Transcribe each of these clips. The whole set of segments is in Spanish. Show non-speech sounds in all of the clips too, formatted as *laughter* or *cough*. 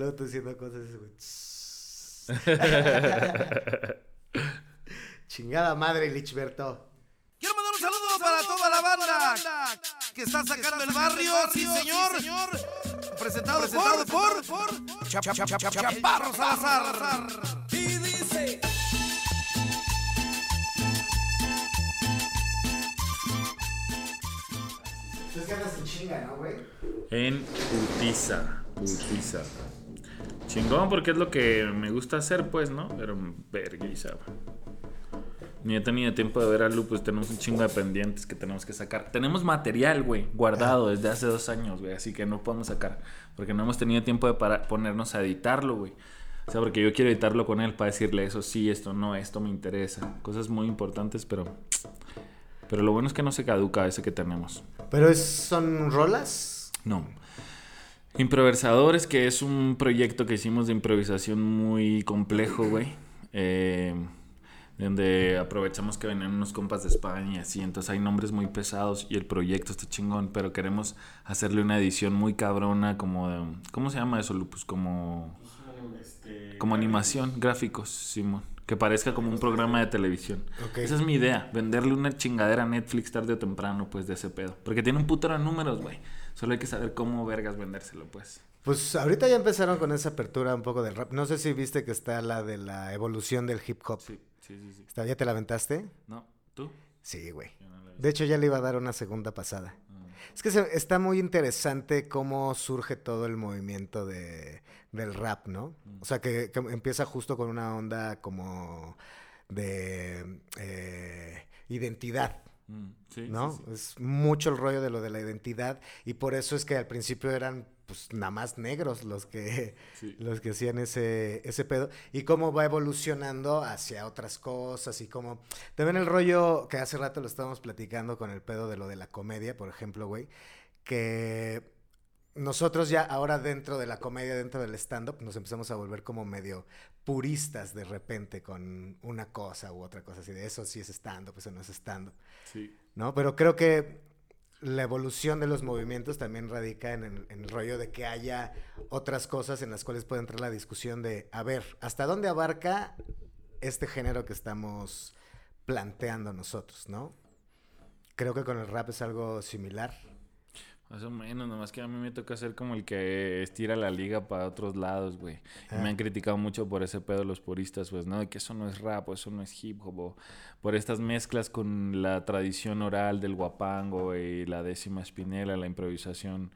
Luego tú diciendo cosas, güey. Chingada madre, Lichberto. Quiero mandar un saludo para toda la banda que está sacando el barrio, sí señor. Presentado, presentado por, por Chaparro Salazar. Y dice... Entonces que andas en chinga, ¿no, güey? En Utiza. Utiza. Chingón, porque es lo que me gusta hacer, pues, ¿no? Pero güey. Ni he tenido tiempo de ver a Lu, pues tenemos un chingo de pendientes que tenemos que sacar. Tenemos material, güey, guardado desde hace dos años, güey, así que no podemos sacar. Porque no hemos tenido tiempo de para ponernos a editarlo, güey. O sea, porque yo quiero editarlo con él para decirle eso sí, esto no, esto me interesa. Cosas muy importantes, pero. Pero lo bueno es que no se caduca ese que tenemos. ¿Pero es, son rolas? No. Improvisadores, que es un proyecto que hicimos de improvisación muy complejo, güey. Eh, donde aprovechamos que venían unos compas de España y así, entonces hay nombres muy pesados y el proyecto está chingón, pero queremos hacerle una edición muy cabrona como de, ¿cómo se llama eso, Lupus? Como como animación, gráficos, Simón, que parezca como un programa de televisión. Esa es mi idea, venderle una chingadera a Netflix tarde o temprano, pues de ese pedo, porque tiene un putero de números, güey. Solo hay que saber cómo vergas vendérselo, pues. Pues ahorita ya empezaron con esa apertura un poco del rap. No sé si viste que está la de la evolución del hip hop. Sí, sí, sí, sí. Está- ¿Ya te la aventaste? ¿No? ¿Tú? Sí, güey. No. De hecho, ya le iba a dar una segunda pasada. Ah. Es que se- está muy interesante cómo surge todo el movimiento de, del rap, ¿no? O sea, que, que empieza justo con una onda como de eh, identidad, Mm, sí, ¿no? sí, sí. Es mucho el rollo de lo de la identidad y por eso es que al principio eran pues nada más negros los que *laughs* los que hacían ese, ese pedo y cómo va evolucionando hacia otras cosas y cómo también el rollo que hace rato lo estábamos platicando con el pedo de lo de la comedia, por ejemplo, güey, que nosotros ya ahora dentro de la comedia, dentro del stand-up, nos empezamos a volver como medio puristas de repente con una cosa u otra cosa así de eso sí es stand-up, eso no es stand-up. Sí. ¿no? Pero creo que la evolución de los movimientos también radica en el, en el rollo de que haya otras cosas en las cuales puede entrar la discusión de, a ver, ¿hasta dónde abarca este género que estamos planteando nosotros, ¿no? Creo que con el rap es algo similar. Más o menos, nomás que a mí me toca ser como el que estira la liga para otros lados, güey. Y Ah. me han criticado mucho por ese pedo los puristas, pues, ¿no? De que eso no es rap o eso no es hip hop, o por estas mezclas con la tradición oral del guapango y la décima espinela, la improvisación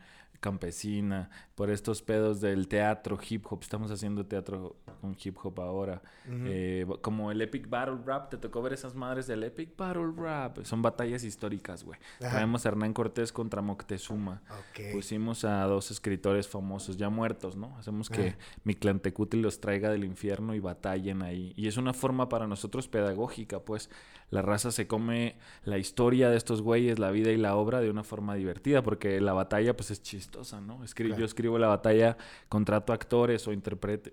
campesina, por estos pedos del teatro hip hop. Estamos haciendo teatro con hip hop ahora. Eh, como el Epic Battle Rap, ¿te tocó ver esas madres del Epic Battle Rap? Son batallas históricas, güey. Traemos a Hernán Cortés contra Moctezuma. Ok. Pusimos a dos escritores famosos ya muertos, ¿no? Hacemos que Ajá. Mictlantecutli los traiga del infierno y batallen ahí. Y es una forma para nosotros pedagógica, pues. La raza se come la historia de estos güeyes, la vida y la obra de una forma divertida, porque la batalla, pues, es chistosa, ¿no? Escri- Claro. Yo escribo la batalla, contrato actores o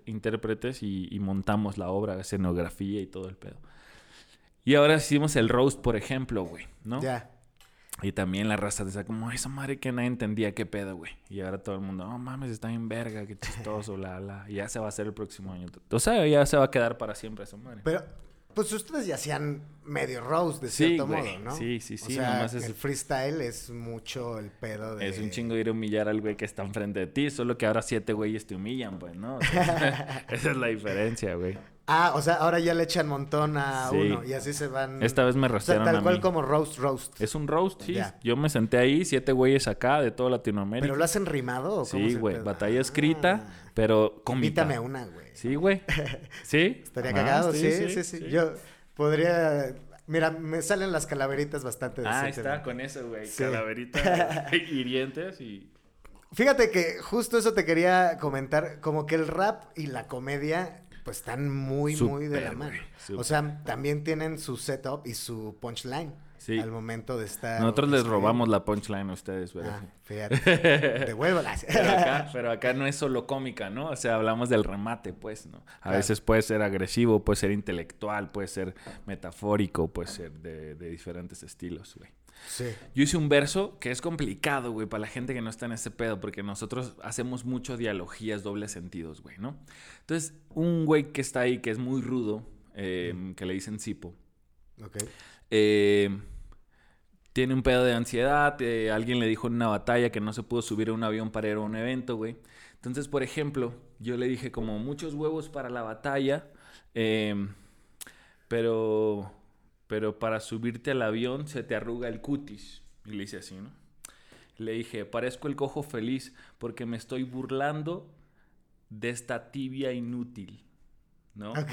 intérpretes y, y montamos la obra, escenografía y todo el pedo. Y ahora hicimos el roast, por ejemplo, güey, ¿no? Ya. Y también la raza decía como, esa madre que nadie entendía qué pedo, güey. Y ahora todo el mundo, no mames, está bien verga, qué chistoso, *laughs* la, la. Y ya se va a hacer el próximo año. O sea, ya se va a quedar para siempre esa madre. Pero, pues ustedes ya hacían medio roast de Sí, cierto güey. modo, ¿no? Sí, sí, sí, O sea, nomás es- el freestyle es mucho el pedo de... Es un chingo ir a humillar al güey que está enfrente de ti, solo que ahora siete güeyes te humillan, pues, ¿no? O sea, *laughs* *laughs* esa es la diferencia, güey. Ah, o sea, ahora ya le echan montón a Sí. uno y así se van... Esta vez me O sea, rostearon tal a cual mí. como roast, roast. Es un roast, sí. Ya. Yo me senté ahí, siete güeyes acá de toda Latinoamérica. ¿Pero lo hacen rimado o cómo Sí, güey, batalla Ah, escrita, pero cómica. Invítame a una, güey. Sí, güey. ¿Sí? *laughs* Estaría Ajá, cagado, sí sí, sí, sí. Yo podría... Mira, me salen las calaveritas bastante Ah, está, con eso, güey. Sí. Calaverita, *laughs* hirientes y... Fíjate que justo eso te quería comentar, como que el rap y la comedia pues están muy, muy de la mano. O sea, también tienen su setup y su punchline Sí. al momento de estar... Nosotros les robamos la punchline a ustedes, güey. Ah, fíjate. *laughs* Devuélvalas. Pero acá, pero acá no es solo cómica, ¿no? O sea, hablamos del remate, pues, ¿no? A Claro. veces puede ser agresivo, puede ser intelectual, puede ser metafórico, puede ser de, de diferentes estilos, güey. Sí. Yo hice un verso que es complicado, güey, para la gente que no está en ese pedo, porque nosotros hacemos mucho dialogías, dobles sentidos, güey, ¿no? Entonces, un güey que está ahí, que es muy rudo, eh, que le dicen Sipo, Ok. eh, tiene un pedo de ansiedad, eh, alguien le dijo en una batalla que no se pudo subir a un avión para ir a un evento, güey. Entonces, por ejemplo, yo le dije como muchos huevos para la batalla, eh, pero, pero para subirte al avión se te arruga el cutis. Y le hice así, ¿no? Le dije, parezco el cojo feliz porque me estoy burlando de esta tibia inútil, ¿no? Ok.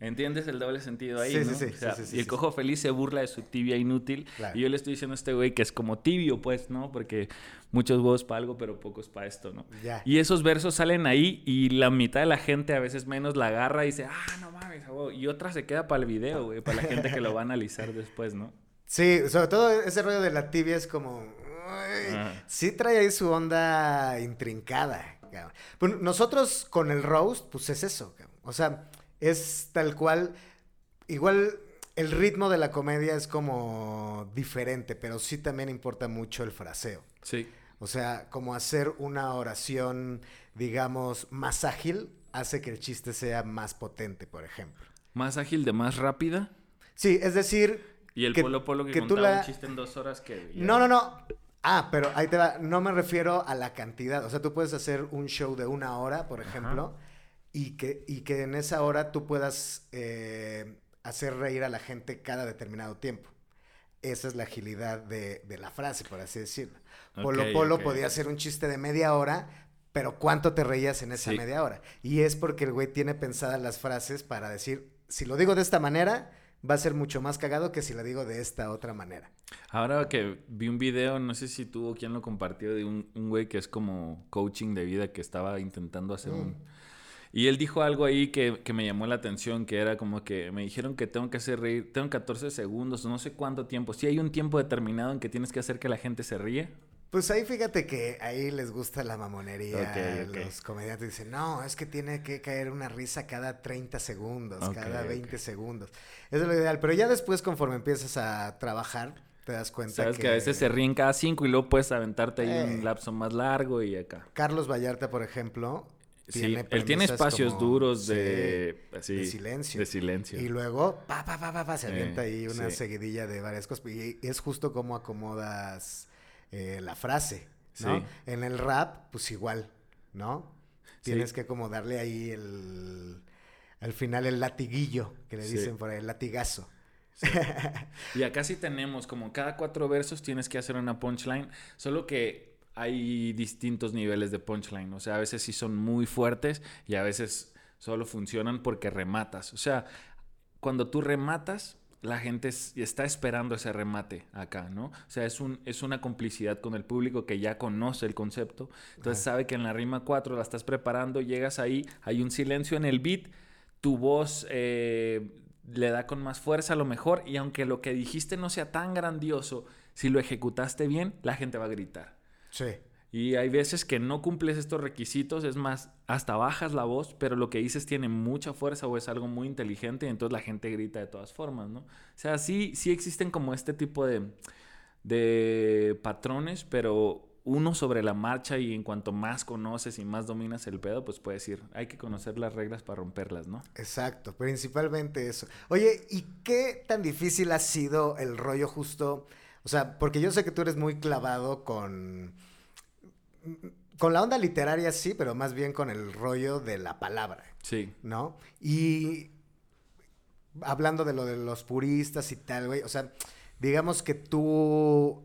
¿Entiendes el doble sentido ahí, Sí, sí, no? sí, O sea, sí, sí, sí, y el cojo feliz se burla de su tibia inútil. Claro. Y yo le estoy diciendo a este güey que es como tibio, pues, ¿no? Porque muchos huevos para algo, pero pocos para esto, ¿no? Ya. Y esos versos salen ahí y la mitad de la gente, a veces menos, la agarra y dice, ah, no mames, a huevo". Y otra se queda para el video, güey, para la gente que lo va a analizar *laughs* después, ¿no? Sí, sobre todo ese rollo de la tibia es como. Ajá. sí trae ahí su onda intrincada. cabrón. Bueno, nosotros con el roast, pues es eso. cabrón. O sea, es tal cual. Igual el ritmo de la comedia es como diferente, pero sí también importa mucho el fraseo. Sí. O sea, como hacer una oración, digamos, más ágil, hace que el chiste sea más potente, por ejemplo. Más ágil de más rápida. Sí, es decir, Y el Que- polo polo que, que tú contaba la- un chiste en dos horas que... ya- No, no, no. Ah, pero ahí te va. No me refiero a la cantidad. O sea, tú puedes hacer un show de una hora, por ejemplo, y que, y que en esa hora tú puedas eh, hacer reír a la gente cada determinado tiempo. Esa es la agilidad de, de la frase, por así decirlo. Polo Polo podía hacer un chiste de media hora, pero ¿cuánto te reías en esa Sí. media hora? Y es porque el güey tiene pensadas las frases para decir, si lo digo de esta manera, va a ser mucho más cagado que si lo digo de esta otra manera. Ahora que vi un video, no sé si tuvo quien lo compartió, de un, un güey que es como coaching de vida que estaba intentando hacer un... Y él dijo algo ahí que, que me llamó la atención, que era como que me dijeron que tengo que hacer reír, tengo 14 segundos, no sé cuánto tiempo. Si hay un tiempo determinado en que tienes que hacer que la gente se ríe. Pues ahí fíjate que ahí les gusta la mamonería. Ok, ok. Los comediantes dicen, no, es que tiene que caer una risa cada 30 segundos, cada ok. 20 segundos. Eso es lo ideal. Pero ya después, conforme empiezas a trabajar, te das cuenta Sabes que, a veces se ríen cada cinco y luego puedes aventarte ahí Eh. un lapso más largo y acá. Carlos Vallarta, por ejemplo, Sí, él tiene espacios como- duros sí, de, así, de silencio. De silencio. Y luego, pa, pa, pa, pa, se Eh, avienta ahí una sí. seguidilla de varias cosas. Y es justo como acomodas eh, la frase, ¿no? Sí. En el rap, pues igual, ¿no? Sí. Tienes que como darle ahí el... Al final el latiguillo, que le Sí. dicen por ahí, el latigazo. *laughs* Y acá sí tenemos como cada cuatro versos tienes que hacer una punchline, solo que hay distintos niveles de punchline, o sea, a veces sí son muy fuertes y a veces solo funcionan porque rematas. O sea, cuando tú rematas, la gente es- está esperando ese remate acá, ¿no? O sea, es, un, es una complicidad con el público que ya conoce el concepto, entonces sabe que en la rima 4 la estás preparando, llegas ahí, hay un silencio en el beat, tu voz eh, le da con más fuerza a lo mejor y aunque lo que dijiste no sea tan grandioso, si lo ejecutaste bien, la gente va a gritar. Sí. Y hay veces que no cumples estos requisitos, es más, hasta bajas la voz, pero lo que dices tiene mucha fuerza o es algo muy inteligente y entonces la gente grita de todas formas, ¿no? O sea, sí, sí existen como este tipo de, de patrones, pero uno sobre la marcha y en cuanto más conoces y más dominas el pedo, pues puedes ir, hay que conocer las reglas para romperlas, ¿no? Exacto, principalmente eso. Oye, ¿y qué tan difícil ha sido el rollo justo? O sea, porque yo sé que tú eres muy clavado con... Con la onda literaria sí, pero más bien con el rollo de la palabra, Sí. ¿no? Y hablando de lo de los puristas y tal, güey, o sea, digamos que tú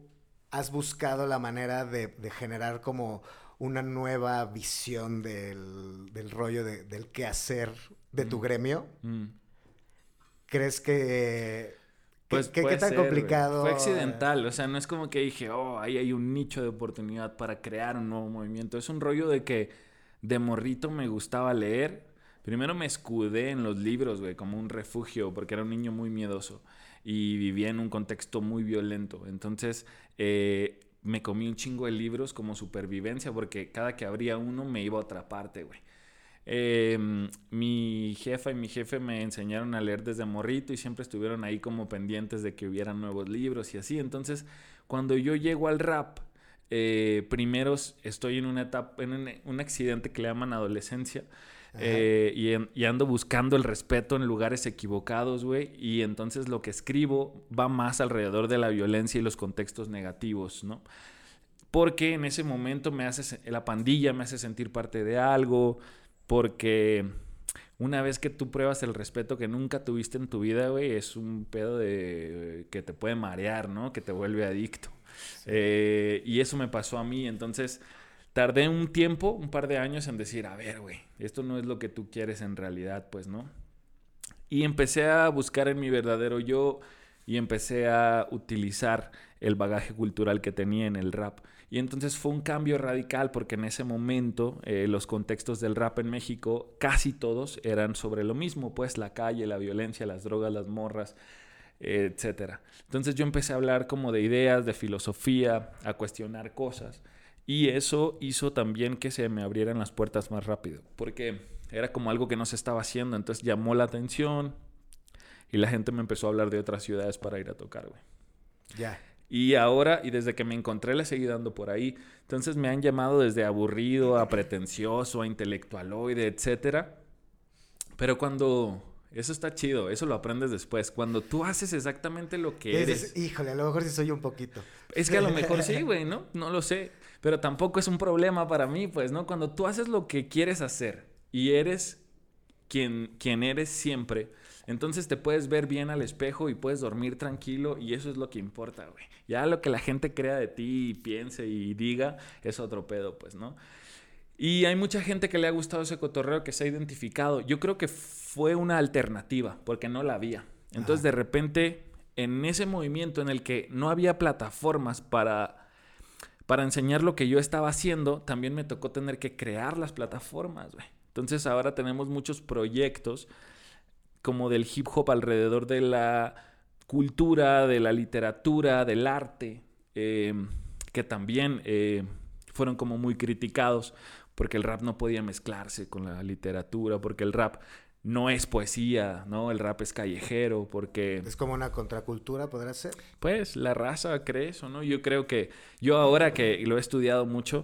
has buscado la manera de, de generar como una nueva visión del, del rollo de- del quehacer de tu Mm. gremio. Mm. ¿Crees que... Pues ¿Qué puede tan ser, complicado? Fue accidental, o sea, no es como que dije, oh, ahí hay un nicho de oportunidad para crear un nuevo movimiento. Es un rollo de que de morrito me gustaba leer. Primero me escudé en los libros, güey, como un refugio, porque era un niño muy miedoso y vivía en un contexto muy violento. Entonces, eh, me comí un chingo de libros como supervivencia, porque cada que abría uno me iba a otra parte, güey. Em, mi jefa y mi jefe me enseñaron a leer desde morrito y siempre estuvieron ahí como pendientes de que hubieran nuevos libros y así. Entonces, cuando yo llego al rap, eh, primero estoy en una etapa, en un, accidente que le llaman adolescencia. Eh, y, y, ando buscando el respeto en lugares equivocados, güey. Y entonces lo que escribo va más alrededor de la violencia y los contextos negativos, ¿no? Porque en ese momento me hace, la pandilla me hace sentir parte de algo, porque una vez que tú pruebas el respeto que nunca tuviste en tu vida, güey, es un pedo de que te puede marear, ¿no? Que te vuelve adicto. Eh, y eso me pasó a mí, entonces tardé un tiempo, un par de años en decir, a ver, güey, esto no es lo que tú quieres en realidad, pues, ¿no? Y empecé a buscar en mi verdadero yo y empecé a utilizar el bagaje cultural que tenía en el rap. Y entonces fue un cambio radical porque en ese momento eh, los contextos del rap en México, casi todos eran sobre lo mismo, pues la calle, la violencia, las drogas, las morras, eh, etcétera. Entonces yo empecé a hablar como de ideas, de filosofía, a cuestionar cosas. Y eso hizo también que se me abrieran las puertas más rápido, porque era como algo que no se estaba haciendo, entonces llamó la atención y la gente me empezó a hablar de otras ciudades para ir a tocar, güey. Ya. Y ahora, y desde que me encontré, le seguí dando por ahí. Entonces me han llamado desde aburrido a pretencioso, a intelectualoide, etc. Pero cuando... Eso está chido, eso lo aprendes después. Cuando tú haces exactamente lo que eres. Híjole, a lo mejor sí soy un poquito. Es que a lo *laughs* mejor sí, güey, ¿no? No lo sé. Pero tampoco es un problema para mí, pues, ¿no? Cuando tú haces lo que quieres hacer y eres quien, quien eres siempre, entonces te puedes ver bien al espejo y puedes dormir tranquilo y eso es lo que importa, güey. Ya lo que la gente crea de ti, y piense y diga es otro pedo, pues, ¿no? Y hay mucha gente que le ha gustado ese cotorreo, que se ha identificado. Yo creo que fue una alternativa, porque no la había. Entonces, de repente, en ese movimiento en el que no había plataformas para, para enseñar lo que yo estaba haciendo, también me tocó tener que crear las plataformas, güey. Entonces, ahora tenemos muchos proyectos como del hip hop alrededor de la cultura, de la literatura, del arte, eh, que también eh, fueron como muy criticados porque el rap no podía mezclarse con la literatura, porque el rap no es poesía, ¿no? El rap es callejero, porque... Es como una contracultura, ¿podrá ser? Pues la raza cree eso, ¿no? Yo creo que yo ahora que lo he estudiado mucho,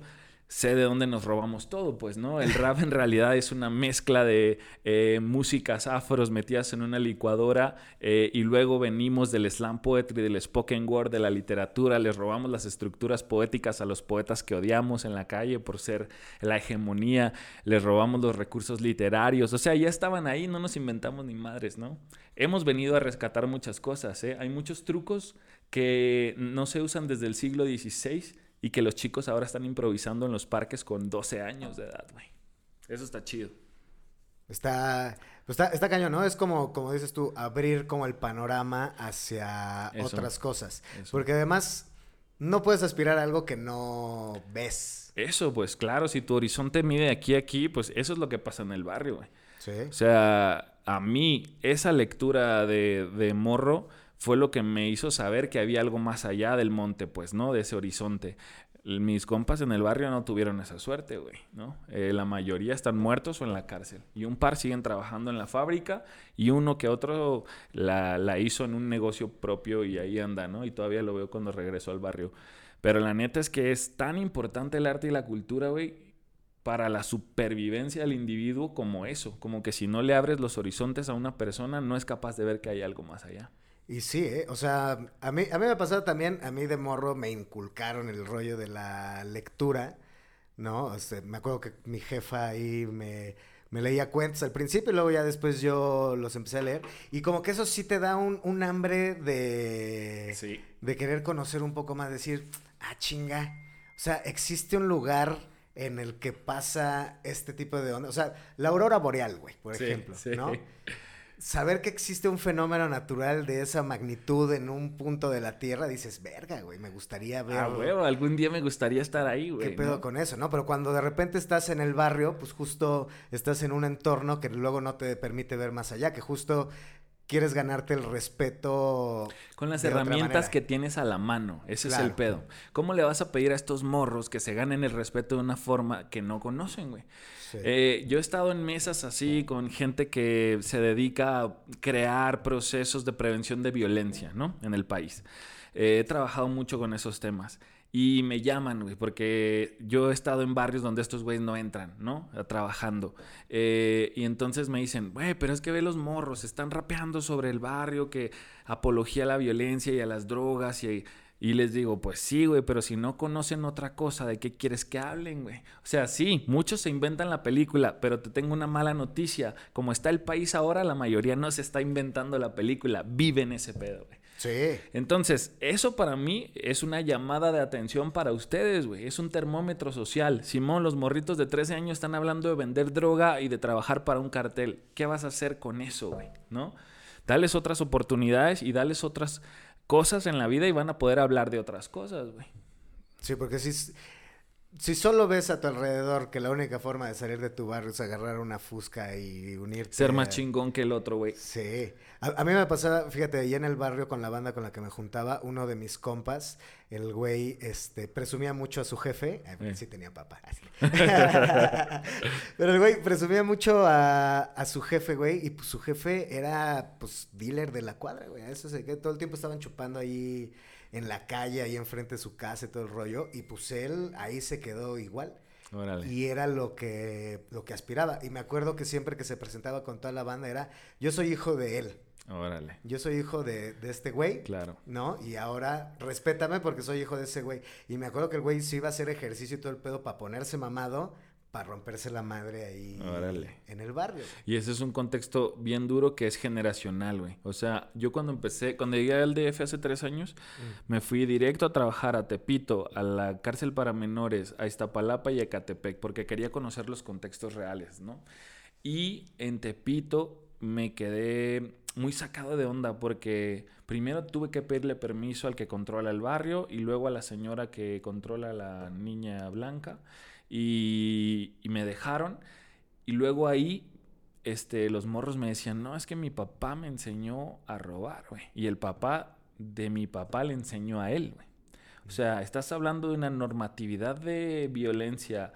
sé de dónde nos robamos todo, pues, ¿no? El rap en realidad es una mezcla de eh, músicas afros metidas en una licuadora eh, y luego venimos del slam poetry, del spoken word, de la literatura, les robamos las estructuras poéticas a los poetas que odiamos en la calle por ser la hegemonía, les robamos los recursos literarios, o sea, ya estaban ahí, no nos inventamos ni madres, ¿no? Hemos venido a rescatar muchas cosas, ¿eh? Hay muchos trucos que no se usan desde el siglo XVI y que los chicos ahora están improvisando en los parques con 12 años de edad, güey. Eso está chido. Está, pues está, está, cañón, ¿no? Es como, como dices tú, abrir como el panorama hacia otras cosas. Porque además no puedes aspirar a algo que no ves. Eso, pues claro, si tu horizonte mide aquí a aquí, pues eso es lo que pasa en el barrio, güey. Sí. O sea, a mí esa lectura de, de morro fue lo que me hizo saber que había algo más allá del monte, pues, ¿no? De ese horizonte. Mis compas en el barrio no tuvieron esa suerte, güey, ¿no? Eh, la mayoría están muertos o en la cárcel. Y un par siguen trabajando en la fábrica y uno que otro la, la hizo en un negocio propio y ahí anda, ¿no? Y todavía lo veo cuando regreso al barrio. Pero la neta es que es tan importante el arte y la cultura, güey, para la supervivencia del individuo como eso. Como que si no le abres los horizontes a una persona, no es capaz de ver que hay algo más allá. Y sí, ¿eh? o sea, a mí, a mí me ha pasado también, a mí de morro me inculcaron el rollo de la lectura, ¿no? O sea, me acuerdo que mi jefa ahí me, me, leía cuentos al principio y luego ya después yo los empecé a leer. Y como que eso sí te da un, un hambre de, sí. de querer conocer un poco más, decir, ah, chinga. O sea, existe un lugar en el que pasa este tipo de onda. O sea, la aurora boreal, güey, por sí, ejemplo, sí. ¿no? *laughs* saber que existe un fenómeno natural de esa magnitud en un punto de la Tierra, dices, verga, güey, me gustaría ver. Ah, güey, algún día me gustaría estar ahí, güey. ¿Qué pedo ¿no? con eso, no? Pero cuando de repente estás en el barrio, pues justo estás en un entorno que luego no te permite ver más allá, que justo quieres ganarte el respeto. Con las de herramientas que tienes a la mano. Ese es el pedo. ¿Cómo le vas a pedir a estos morros que se ganen el respeto de una forma que no conocen, güey? Sí. Eh, yo he estado en mesas así con gente que se dedica a crear procesos de prevención de violencia, ¿no? En el país. Eh, he trabajado mucho con esos temas. Y me llaman, güey, porque yo he estado en barrios donde estos güeyes no entran, ¿no? Trabajando. Eh, y entonces me dicen, güey, pero es que ve los morros, están rapeando sobre el barrio, que apología a la violencia y a las drogas y... Y les digo, pues sí, güey, pero si no conocen otra cosa, ¿de qué quieres que hablen, güey? O sea, sí, muchos se inventan la película, pero te tengo una mala noticia. Como está el país ahora, la mayoría no se está inventando la película, viven ese pedo, güey. Sí. Entonces, eso para mí es una llamada de atención para ustedes, güey. Es un termómetro social. Simón, los morritos de 13 años están hablando de vender droga y de trabajar para un cartel. ¿Qué vas a hacer con eso, güey? ¿No? Dales otras oportunidades y dales otras cosas en la vida y van a poder hablar de otras cosas, güey. Sí, porque si, si solo ves a tu alrededor que la única forma de salir de tu barrio es agarrar una fusca y unirte. Ser más a- chingón que el otro, güey. Sí. A, a mí me pasaba, fíjate, allá en el barrio con la banda con la que me juntaba, uno de mis compas, el güey, este, presumía mucho a su jefe. Ay, Eh. Sí tenía papá. *laughs* Pero el güey presumía mucho a, a su jefe, güey, y pues su jefe era, pues, dealer de la cuadra, güey. Eso se que todo el tiempo estaban chupando ahí en la calle, ahí enfrente de su casa y todo el rollo. Y pues él ahí se quedó igual. Órale. Y era lo que, lo que aspiraba. Y me acuerdo que siempre que se presentaba con toda la banda era, yo soy hijo de él. Órale. Yo soy hijo de, de este güey. Claro. ¿No? Y ahora respétame porque soy hijo de ese güey. Y me acuerdo que el güey sí iba a hacer ejercicio y todo el pedo para ponerse mamado, para romperse la madre ahí Órale. en el barrio. Y ese es un contexto bien duro que es generacional, güey. O sea, yo cuando empecé, cuando llegué al DF hace tres años, me fui directo a trabajar a Tepito, a la cárcel para menores, a Iztapalapa y a Ecatepec, porque quería conocer los contextos reales, ¿no? Y en Tepito me quedé muy sacado de onda porque primero tuve que pedirle permiso al que controla el barrio y luego a la señora que controla a la niña blanca y, me dejaron y luego ahí este, los morros me decían, no, es que mi papá me enseñó a robar, güey. Y el papá de mi papá le enseñó a él, güey. O sea, estás hablando de una normatividad de violencia,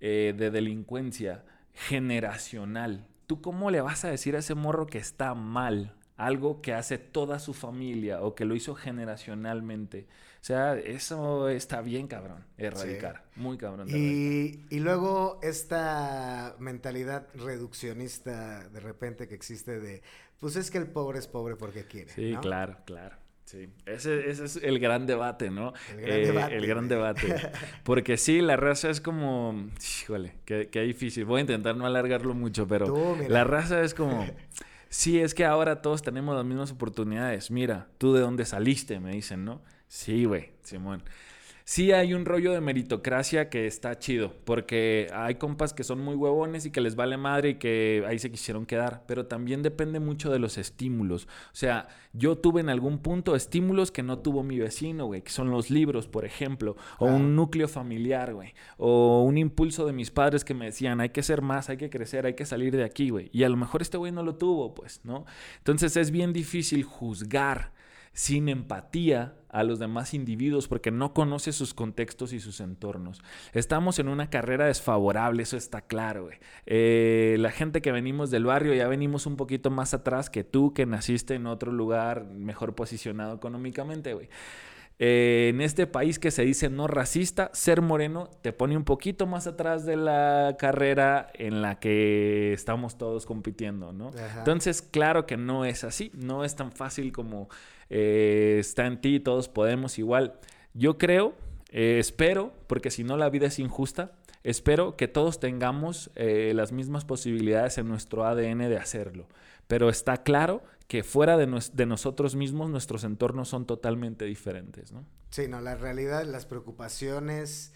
eh, de delincuencia generacional. ¿Tú cómo le vas a decir a ese morro que está mal? Algo que hace toda su familia o que lo hizo generacionalmente. O sea, eso está bien cabrón, erradicar. Muy cabrón. Y, y luego esta mentalidad reduccionista de repente que existe de, pues es que el pobre es pobre porque quiere. Sí, ¿no? claro, claro. Sí, ese, ese es el gran debate, ¿no? El gran Eh, debate, El gran debate. *laughs* Porque sí, la raza es como... Híjole, qué, qué difícil. Voy a intentar no alargarlo mucho, pero Tú, la raza es como... Sí, es que ahora todos tenemos las mismas oportunidades. Mira, tú de dónde saliste, me dicen, ¿no? Sí, güey, Simón. Sí hay un rollo de meritocracia que está chido, porque hay compas que son muy huevones y que les vale madre y que ahí se quisieron quedar, pero también depende mucho de los estímulos. O sea, yo tuve en algún punto estímulos que no tuvo mi vecino, güey, que son los libros, por ejemplo, o un núcleo familiar, güey, o un impulso de mis padres que me decían, hay que ser más, hay que crecer, hay que salir de aquí, güey. Y a lo mejor este güey no lo tuvo, pues, ¿no? Entonces es bien difícil juzgar sin empatía a los demás individuos porque no conoce sus contextos y sus entornos. Estamos en una carrera desfavorable, eso está claro. Eh, la gente que venimos del barrio ya venimos un poquito más atrás que tú que naciste en otro lugar mejor posicionado económicamente, güey. Eh, en este país que se dice no racista, ser moreno te pone un poquito más atrás de la carrera en la que estamos todos compitiendo, ¿no? Ajá. Entonces, claro que no es así, no es tan fácil como eh, está en ti, todos podemos igual. Yo creo, eh, espero, porque si no la vida es injusta, espero que todos tengamos eh, las mismas posibilidades en nuestro ADN de hacerlo. Pero está claro que fuera de, nos- de nosotros mismos nuestros entornos son totalmente diferentes, ¿no? Sí, no, la realidad, las preocupaciones,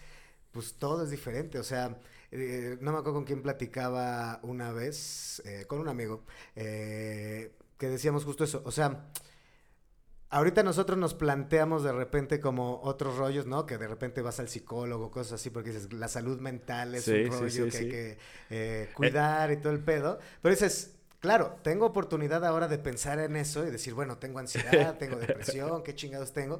pues todo es diferente. O sea, no me acuerdo con quién platicaba una vez, con un amigo, que decíamos justo eso. O sea, ahorita nosotros nos planteamos de repente como otros rollos, ¿no? Que de repente vas al psicólogo, cosas así, porque dices, la salud mental es Sí, un rollo sí, que hay que eh, cuidar y todo el pedo. Pero dices, Claro, tengo oportunidad ahora de pensar en eso y decir, bueno, tengo ansiedad, *laughs* tengo depresión, qué chingados tengo,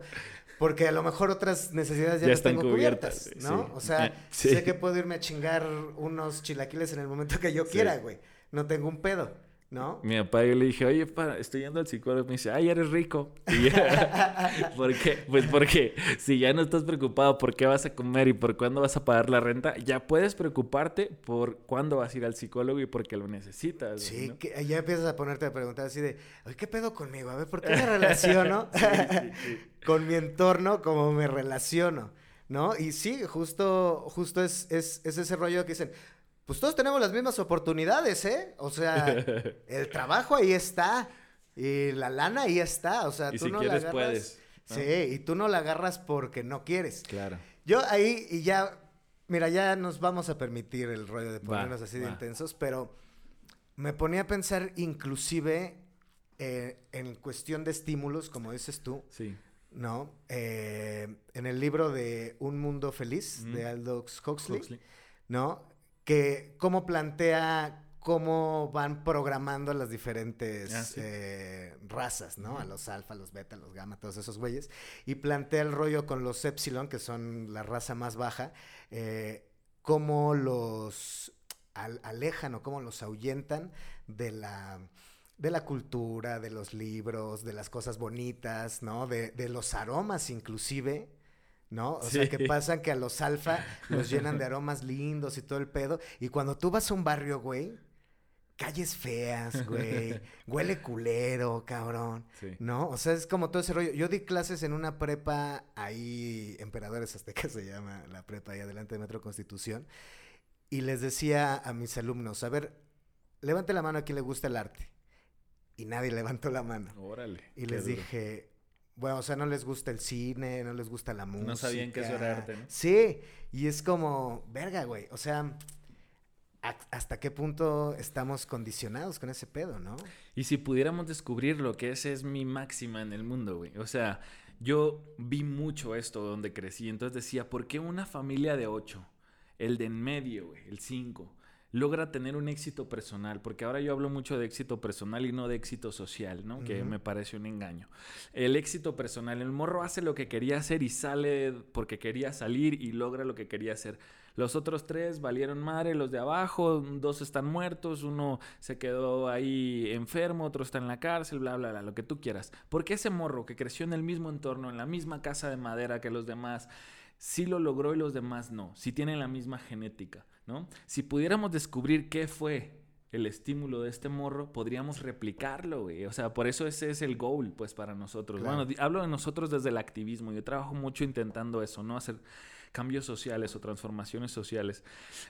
porque a lo mejor otras necesidades ya, Ya las están tengo cubiertas, cubiertas, ¿no? sí. O sea, Eh, sé que puedo irme a chingar unos chilaquiles en el momento que yo quiera, güey. No tengo un pedo, ¿no? Mi papá yo le dije, oye, estoy yendo al psicólogo. Me dice, ay, eres rico. Y *laughs* ¿Por qué? Pues porque si ya no estás preocupado por qué vas a comer y por cuándo vas a pagar la renta, ya puedes preocuparte por cuándo vas a ir al psicólogo y porque lo necesitas. Sí, ¿no? que ya empiezas a ponerte a preguntar así de, oye, ¿qué pedo conmigo? A ver, ¿por qué me relaciono *laughs* *laughs* con mi entorno como me relaciono? ¿No? Y sí, justo, justo es, es, es ese rollo que dicen, pues todos tenemos las mismas oportunidades, ¿eh? O sea, *laughs* el trabajo ahí está y la lana ahí está, o sea, Y tú si no quieres, la agarras. puedes, ¿no? Sí, y tú no la agarras porque no quieres. Claro. Yo ahí y ya, mira, ya nos vamos a permitir el rollo de Va, ponernos así de va. intensos, pero me ponía a pensar inclusive eh, en cuestión de estímulos, como dices tú, Sí. ¿no? Eh, en el libro de Un Mundo Feliz de. Aldous Huxley, Huxley. ¿no? Que cómo plantea cómo van programando las diferentes Ah, sí. eh, razas, ¿no? A los alfa, los beta, los gamma, todos esos güeyes. Y plantea el rollo con los epsilon, que son la raza más baja, eh, cómo los al- alejan o cómo los ahuyentan de la de la cultura, de los libros, de las cosas bonitas, ¿no? De, de los aromas inclusive, ¿no? O sea, que pasan que a los alfa los llenan de *laughs* aromas lindos y todo el pedo. Y cuando tú vas a un barrio, güey, calles feas, güey, *laughs* huele culero, cabrón. Sí. ¿No? O sea, es como todo ese rollo. Yo di clases en una prepa ahí, Emperadores Aztecas se llama la prepa ahí adelante de Metro Constitución. Y les decía a mis alumnos, a ver, levante la mano a quien le gusta el arte. Y nadie levantó la mano. Órale. Y les duro. dije, bueno, o sea, no les gusta el cine, no les gusta la música. No sabían eso era arte, ¿no? Sí, y es como, verga, güey. O sea, ¿a- ¿hasta qué punto estamos condicionados con ese pedo, no? Y si pudiéramos descubrir lo que esa es mi máxima en el mundo, güey. O sea, yo vi mucho esto donde crecí. Entonces decía, ¿por qué una familia de ocho, el de en medio, güey, el cinco, logra tener un éxito personal? Porque ahora yo hablo mucho de éxito personal y no de éxito social, ¿no? Que me parece un engaño. El éxito personal, el morro hace lo que quería hacer y sale porque quería salir y logra lo que quería hacer. Los otros tres valieron madre, los de abajo, dos están muertos, uno se quedó ahí enfermo, otro está en la cárcel, bla, bla, bla, lo que tú quieras. Porque ese morro que creció en el mismo entorno, en la misma casa de madera que los demás, sí lo logró y los demás no, si tienen la misma genética, ¿no? Si pudiéramos descubrir qué fue el estímulo de este morro, podríamos replicarlo, güey. O sea, por eso ese es el goal, pues, para nosotros. Claro. Bueno, hablo de nosotros desde el activismo. Yo trabajo mucho intentando eso, ¿no? Hacer cambios sociales o transformaciones sociales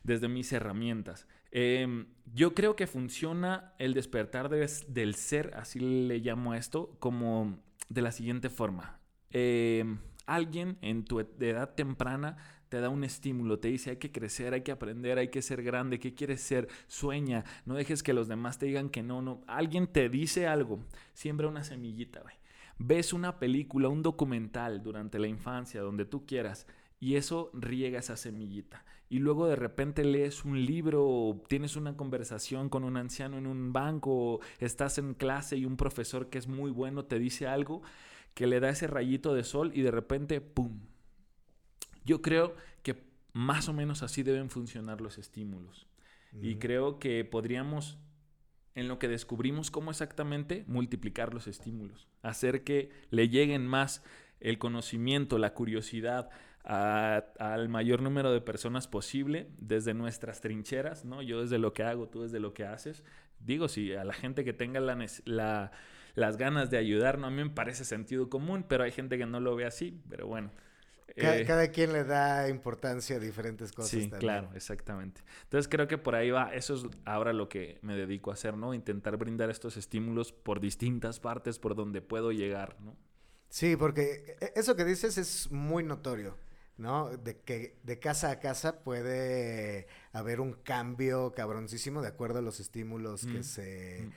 desde mis herramientas. Eh, yo creo que funciona el despertar de- del ser, así le llamo a esto, como de la siguiente forma. Eh, alguien en tu ed- edad temprana te da un estímulo, te dice hay que crecer, hay que aprender, hay que ser grande, ¿qué quieres ser? Sueña, no dejes que los demás te digan que no, no. Alguien te dice algo, siembra una semillita, güey. Ves una película, un documental durante la infancia, donde tú quieras, y eso riega esa semillita. Y luego de repente lees un libro, o tienes una conversación con un anciano en un banco, o estás en clase y un profesor que es muy bueno te dice algo que le da ese rayito de sol y de repente, ¡pum! Yo creo que más o menos así deben funcionar los estímulos. Y creo que podríamos, en lo que descubrimos cómo exactamente, multiplicar los estímulos. Hacer que le lleguen más el conocimiento, la curiosidad a- al mayor número de personas posible desde nuestras trincheras, ¿no? Yo desde lo que hago, tú desde lo que haces. Digo, si a la gente que tenga la- las ganas de ayudar, no a mí me parece sentido común, pero hay gente que no lo ve así, pero bueno. Eh, cada quien le da importancia a diferentes cosas. Sí, también. claro, exactamente. Entonces creo que por ahí va, eso es ahora lo que me dedico a hacer, ¿no? Intentar brindar estos estímulos por distintas partes por donde puedo llegar, ¿no? Sí, porque e- eso que dices es muy notorio, ¿no? De que de casa a casa puede haber un cambio cabroncísimo de acuerdo a los estímulos que se Mm.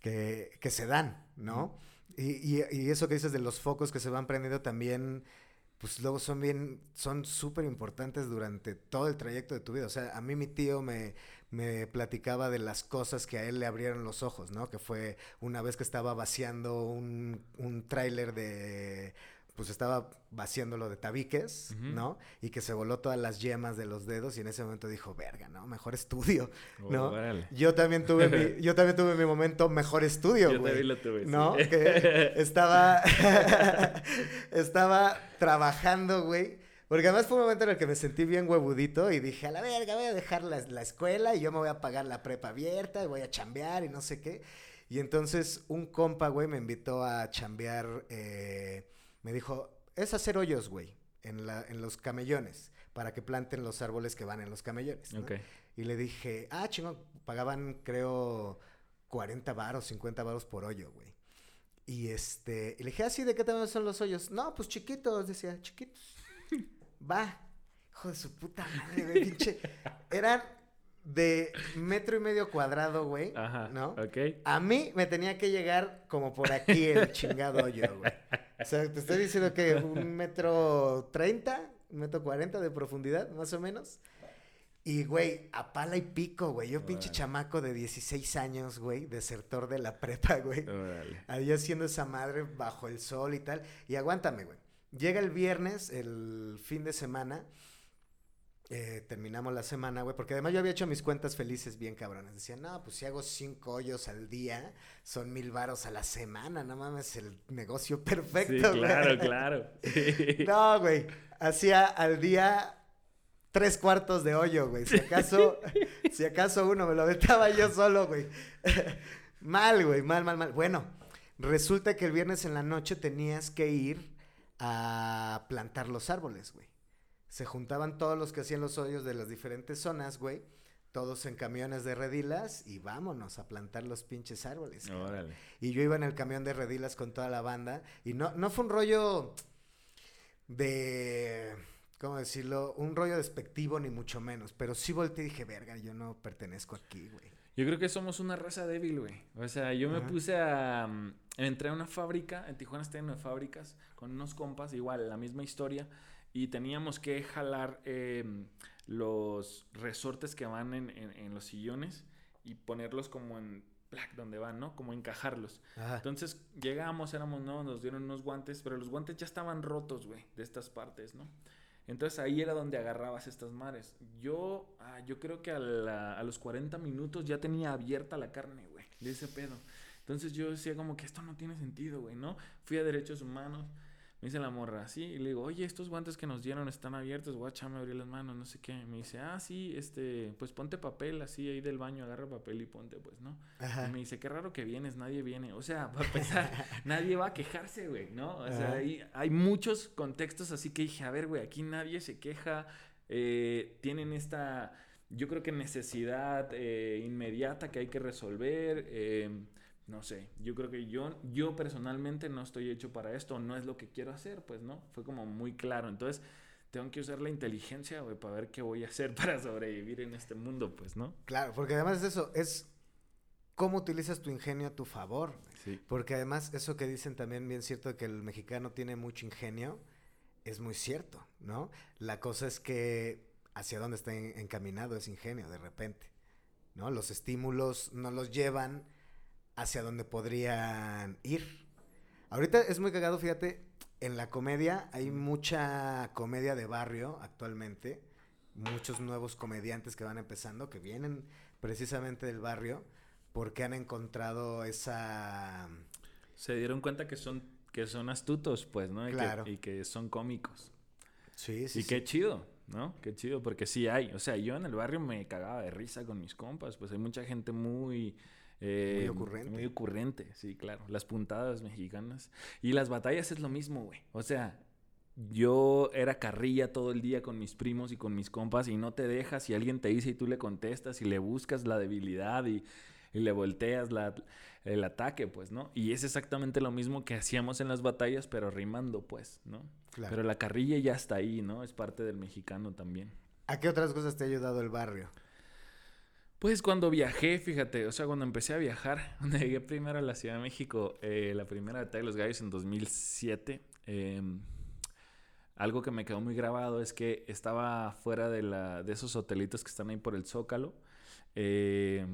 Que, que se dan, ¿no? Y, y- y eso que dices de los focos que se van prendiendo también, pues luego son bien, son súper importantes durante todo el trayecto de tu vida. O sea, a mí mi tío me me platicaba de las cosas que a él le abrieron los ojos, ¿no? Que fue una vez que estaba vaciando un, un tráiler de pues estaba vaciándolo de tabiques, ¿no? Y que se voló todas las yemas de los dedos y en ese momento dijo, verga, ¿no? Mejor estudio, ¿no? yo también tuve mi, *laughs* yo también tuve mi momento mejor estudio, güey. Yo también lo tuve, ¿No? Que estaba, *laughs* estaba trabajando, güey. Porque además fue un momento en el que me sentí bien huevudito y dije, a la verga, voy a dejar la, la escuela y yo me voy a pagar la prepa abierta y voy a chambear y no sé qué. Y entonces un compa, güey, me invitó a chambear... Eh, me dijo, es hacer hoyos, güey, en, la, en los camellones, para que planten los árboles que van en los camellones. Y le dije, ah, chingón, pagaban creo 40 varos, 50 varos por hoyo, güey. Y este, y le dije, ah, sí, ¿de qué tamaño son los hoyos? No, pues chiquitos, decía, chiquitos. *laughs* Va. Hijo de su puta madre, güey, pinche. Eran de metro y medio cuadrado, güey. Ajá. ¿No? Ok. A mí me tenía que llegar como por aquí el chingado hoyo, güey. O sea, te estoy diciendo que un metro treinta, un metro cuarenta de profundidad, más o menos. Y, güey, a pala y pico, güey. Yo, pinche chamaco de 16 años, güey, desertor de la prepa, güey. Ahí haciendo esa madre bajo el sol y tal. Y aguántame, güey. Llega el viernes, el fin de semana. Eh, terminamos la semana, güey, porque además yo había hecho mis cuentas felices bien cabrones. Decía, no, pues si hago cinco hoyos al día, son mil varos a la semana, no mames, el negocio *laughs* perfecto, sí, claro, *laughs* claro. no, güey, hacía al día tres cuartos de hoyo, güey. Si acaso, *laughs* si acaso uno me lo aventaba yo solo, güey. mal, güey, mal, mal, mal. Bueno, resulta que el viernes en la noche tenías que ir a plantar los árboles, güey se juntaban todos los que hacían los hoyos de las diferentes zonas, güey. Todos en camiones de redilas y vámonos a plantar los pinches árboles. Órale. Y yo iba en el camión de redilas con toda la banda. Y no, no fue un rollo de. ¿Cómo decirlo? Un rollo despectivo, ni mucho menos. Pero sí volteé y dije, verga, yo no pertenezco aquí, güey. Yo creo que somos una raza débil, güey. O sea, yo me puse a. Mm, entré a una fábrica, en Tijuana está en fábricas, con unos compas, igual, la misma historia y teníamos que jalar em, los resortes que van en, en, los sillones y ponerlos como en black donde van, ¿no? Como encajarlos. Entonces llegamos, éramos nuevos, nos dieron unos guantes, pero los guantes ya estaban rotos, güey, de estas partes, ¿no? Entonces ahí era donde agarrabas estas mares. Yo, ah, yo creo que a, a, los 40 minutos ya tenía abierta la carne, güey, de ese pedo. Entonces yo decía como que esto no tiene sentido, güey, ¿no? Fui a derechos humanos me dice la morra, sí, y le digo, oye, estos guantes que nos dieron están abiertos, guacha, me abrí las manos, no sé qué. Me dice, ah, sí, este, pues ponte papel así ahí del baño, agarra papel y ponte, pues, ¿no? Y me dice, qué raro que vienes, nadie viene. O sea, *laughs* para empezar, nadie va a quejarse, güey, ¿no? O sea, hay, hay muchos contextos así que dije, a ver, güey, aquí nadie se queja, eh, tienen esta, yo creo que necesidad eh, inmediata que hay que resolver, eh, no sé, yo creo que yo, yo personalmente no estoy hecho para esto, no es lo que quiero hacer, pues no, fue como muy claro. Entonces, tengo que usar la inteligencia, güey, para ver qué voy a hacer *laughs* para sobrevivir en este mundo, pues, ¿no? Claro, porque además de eso, es cómo utilizas tu ingenio a tu favor. Sí. Porque además, eso que dicen también bien cierto, que el mexicano tiene mucho ingenio, es muy cierto, ¿no? La cosa es que hacia dónde está encaminado ese ingenio de repente, ¿no? Los estímulos no los llevan hacia donde podrían ir. Ahorita es muy cagado, fíjate, en la comedia hay mucha comedia de barrio actualmente, muchos nuevos comediantes que van empezando, que vienen precisamente del barrio, porque han encontrado esa... Se dieron cuenta que son, que son astutos, pues, ¿no? Y, claro. que, y que son cómicos. Sí, sí. Y qué chido, ¿no? Qué chido, porque sí hay. O sea, yo en el barrio me cagaba de risa con mis compas, pues hay mucha gente muy eh, muy ocurrente. Muy ocurrente, sí, claro. Las puntadas mexicanas. Y las batallas es lo mismo, güey. O sea, yo era carrilla todo el día con mis primos y con mis compas y no te dejas y alguien te dice y tú le contestas y le buscas la debilidad y, le volteas la, el ataque, pues, ¿no? Y es exactamente lo mismo que hacíamos en las batallas, pero rimando, pues, ¿no? Pero la carrilla ya está ahí, ¿no? Es parte del mexicano también. ¿A qué otras cosas te ha ayudado el barrio? Pues cuando viajé, fíjate, o sea, cuando empecé a viajar, cuando *laughs* llegué primero a la Ciudad de México, eh, la primera batalla de los gallos en 2007, em, algo que me quedó muy grabado es que estaba fuera de, la, de esos hotelitos que están ahí por el Zócalo eh,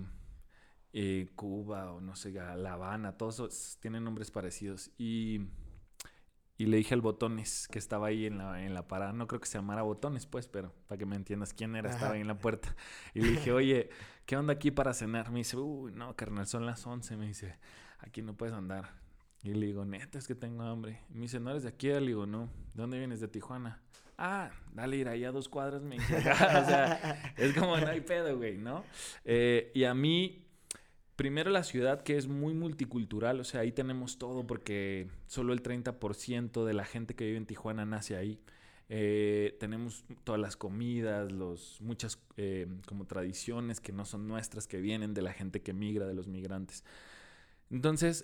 eh, Cuba o no sé, La Habana, todos tienen nombres parecidos. Y, y le dije al Botones que estaba ahí en la, en la parada, no creo que se llamara Botones, pues, pero para que me entiendas quién era, estaba ahí en la puerta. Y le dije, oye, ¿qué onda aquí para cenar? Me dice, uy, no, carnal, son las 11. Me dice, aquí no puedes andar. Y le digo, neta, es que tengo hambre. Y me dice, ¿no eres de aquí? Le digo, no. ¿De dónde vienes? De Tijuana. Ah, dale, ir ahí a dos cuadras. Me dice, *laughs* o sea, es como, no hay pedo, güey, ¿no? Eh, y a mí, primero la ciudad que es muy multicultural, o sea, ahí tenemos todo porque solo el 30% de la gente que vive en Tijuana nace ahí. Eh, tenemos todas las comidas, los, muchas eh, como tradiciones que no son nuestras, que vienen de la gente que migra, de los migrantes. Entonces,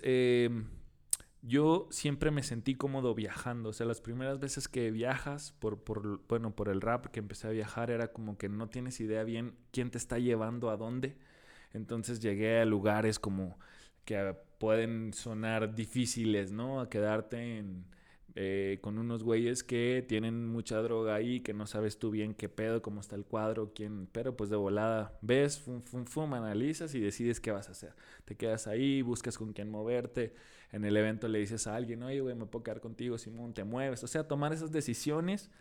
yo siempre me sentí cómodo viajando. O sea, las primeras veces que viajas por, bueno, por el rap que empecé a viajar era como que no tienes idea bien quién te está llevando a dónde. Entonces llegué a lugares como que pueden sonar difíciles, ¿no? A quedarte eh, con unos güeyes que tienen mucha droga ahí, que no sabes tú bien qué pedo, cómo está el cuadro, quién, pero pues de volada ves, fum, fum, fum, analizas y decides qué vas a hacer. Te quedas ahí, buscas con quién moverte, en el evento le dices a alguien, oye, güey, me puedo quedar contigo, Simón, te mueves, o sea, tomar esas decisiones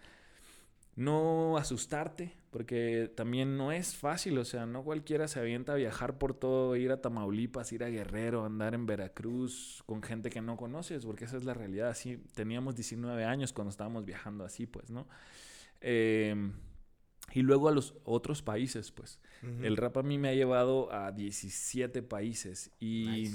no asustarte, porque también no es fácil, o sea, no cualquiera se avienta a viajar por todo, ir a Tamaulipas, ir a Guerrero, andar en Veracruz con gente que no conoces, porque esa es la realidad, así teníamos 19 años cuando estábamos viajando así, pues, ¿no? Em, y luego a los otros países, pues. El rap a mí me ha llevado a 17 países y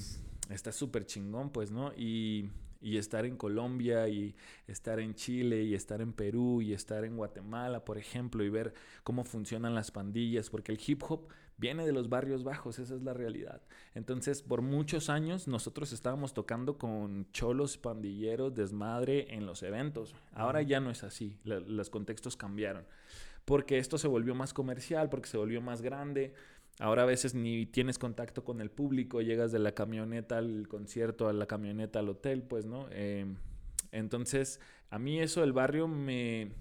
está súper chingón, pues, ¿no? Y y estar en Colombia y estar en Chile y estar en Perú y estar en Guatemala, por ejemplo, y ver cómo funcionan las pandillas, porque el hip hop viene de los barrios bajos, esa es la realidad. Entonces, por muchos años nosotros estábamos tocando con cholos, pandilleros, desmadre en los eventos. Ahora ya no es así, los contextos cambiaron, porque esto se volvió más comercial, porque se volvió más grande Ahora a veces ni tienes contacto con el público, llegas de la camioneta al concierto, a la camioneta al hotel, pues, ¿no? Em, entonces, a mí eso del barrio me...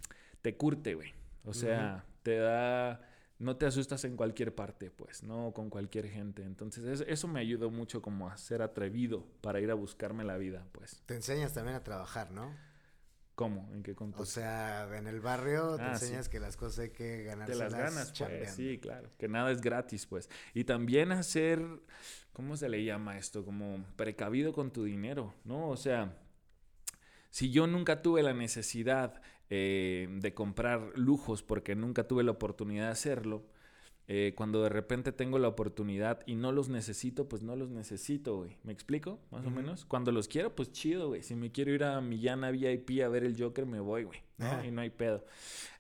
te curte, güey. O sea, te da... No te asustas en cualquier parte, pues, ¿no? Con cualquier gente. Entonces, eso me ayudó mucho como a ser atrevido para ir a buscarme la vida, pues. Te enseñas también a trabajar, ¿no? ¿Cómo? ¿En qué contexto? O sea, en el barrio te ah, enseñas que las cosas hay que ganarse Te las ganas, pues, sí, claro. Que nada es gratis, pues. Y también hacer, ¿cómo se le llama esto? Como precavido con tu dinero, ¿no? O sea, si yo nunca tuve la necesidad eh, de comprar lujos porque nunca tuve la oportunidad de hacerlo, eh, cuando de repente tengo la oportunidad y no los necesito, pues no los necesito, güey. ¿Me explico? Más o menos. Cuando los quiero, pues chido, güey. Si me quiero ir a Millana VIP a ver el Joker, me voy, güey. *laughs* Y no hay pedo.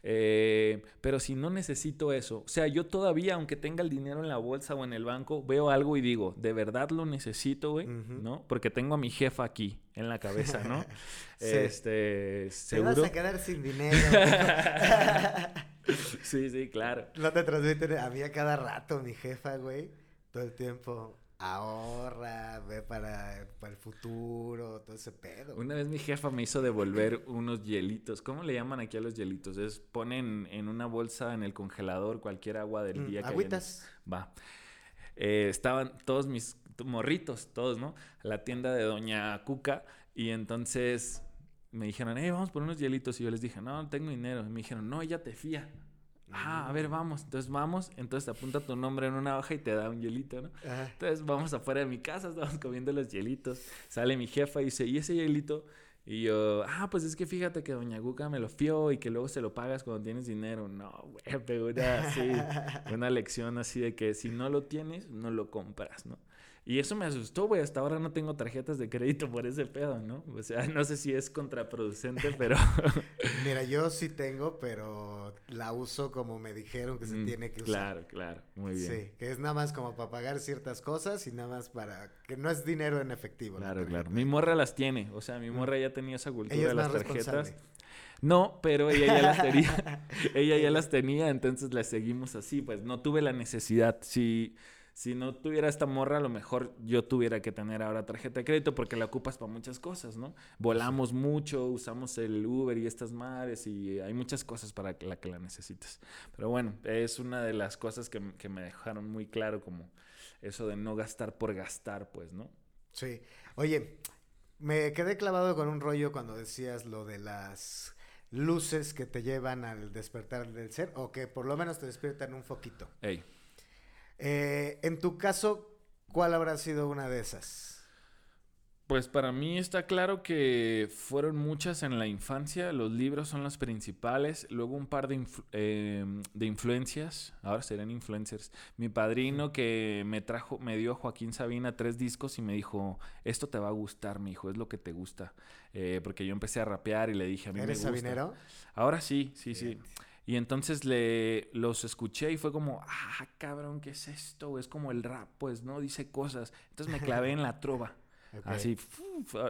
Eh, pero si no necesito eso, o sea, yo todavía, aunque tenga el dinero en la bolsa o en el banco, veo algo y digo, ¿de verdad lo necesito, güey? ¿No? Porque tengo a mi jefa aquí en la cabeza, ¿no? *laughs* Este, seguro. Te vas a quedar sin dinero. *laughs* *laughs* sí, sí, claro. No te transmiten a mí a cada rato, mi jefa, güey. Todo el tiempo. Ahorra, ve para, el futuro, todo ese pedo. Una vez mi jefa me hizo devolver unos hielitos. ¿Cómo le llaman aquí a los hielitos? Es ponen en una bolsa en el congelador cualquier agua del mm, día que Agüitas. Va. Eh, estaban todos mis morritos, todos, ¿no? A la tienda de Doña Cuca. Y entonces me dijeron, hey, vamos por unos hielitos. Y yo les dije, no, no tengo dinero. Y me dijeron, no, ella te fía. Ah, a ver, vamos. Entonces vamos. Entonces te apunta tu nombre en una hoja y te da un hielito, ¿no? Entonces vamos afuera de mi casa, estamos comiendo los hielitos. Sale mi jefa y dice, ¿y ese hielito? Y yo, ah, pues es que fíjate que Doña Guca me lo fió y que luego se lo pagas cuando tienes dinero. No, güey, pero era así, una lección así de que si no lo tienes, no lo compras, ¿no? Y eso me asustó, güey. Hasta ahora no tengo tarjetas de crédito por ese pedo, ¿no? O sea, no sé si es contraproducente, *laughs* pero... Mira, yo sí tengo, pero la uso como me dijeron que se mm, tiene que usar. Claro, claro. Muy bien. Sí, que es nada más como para pagar ciertas cosas y nada más para... Que no es dinero en efectivo. Claro, claro. Mi morra las tiene. O sea, mi morra ya tenía esa cultura de las tarjetas. No, pero ella ya las tenía. *laughs* ella ya las tenía, entonces las seguimos así. Pues no tuve la necesidad. Si si no tuviera esta morra, a lo mejor yo tuviera que tener ahora tarjeta de crédito porque la ocupas para muchas cosas, ¿no? Volamos mucho, usamos el Uber y estas madres y hay muchas cosas para la que la necesites. Pero bueno, es una de las cosas que, que me dejaron muy claro como eso de no gastar por gastar, pues, ¿no? Sí. Oye, me quedé clavado con un rollo cuando decías lo de las luces que te llevan al despertar del ser o que por lo menos te despiertan un foquito. Ey. Eh, en tu caso, ¿cuál habrá sido una de esas? Pues para mí está claro que fueron muchas en la infancia, los libros son las principales, luego un par de, influ- eh, de influencias, ahora serán influencers. Mi padrino que me trajo, me dio a Joaquín Sabina tres discos y me dijo, esto te va a gustar, mi hijo, es lo que te gusta. Eh, porque yo empecé a rapear y le dije, a mí me ¿Eres gusta. sabinero? Ahora sí, sí, sí. Y entonces le los escuché y fue como, ah, cabrón, ¿qué es esto? Es como el rap, pues, ¿no? Dice cosas. Entonces me clavé en la trova. *laughs* Ok. Así,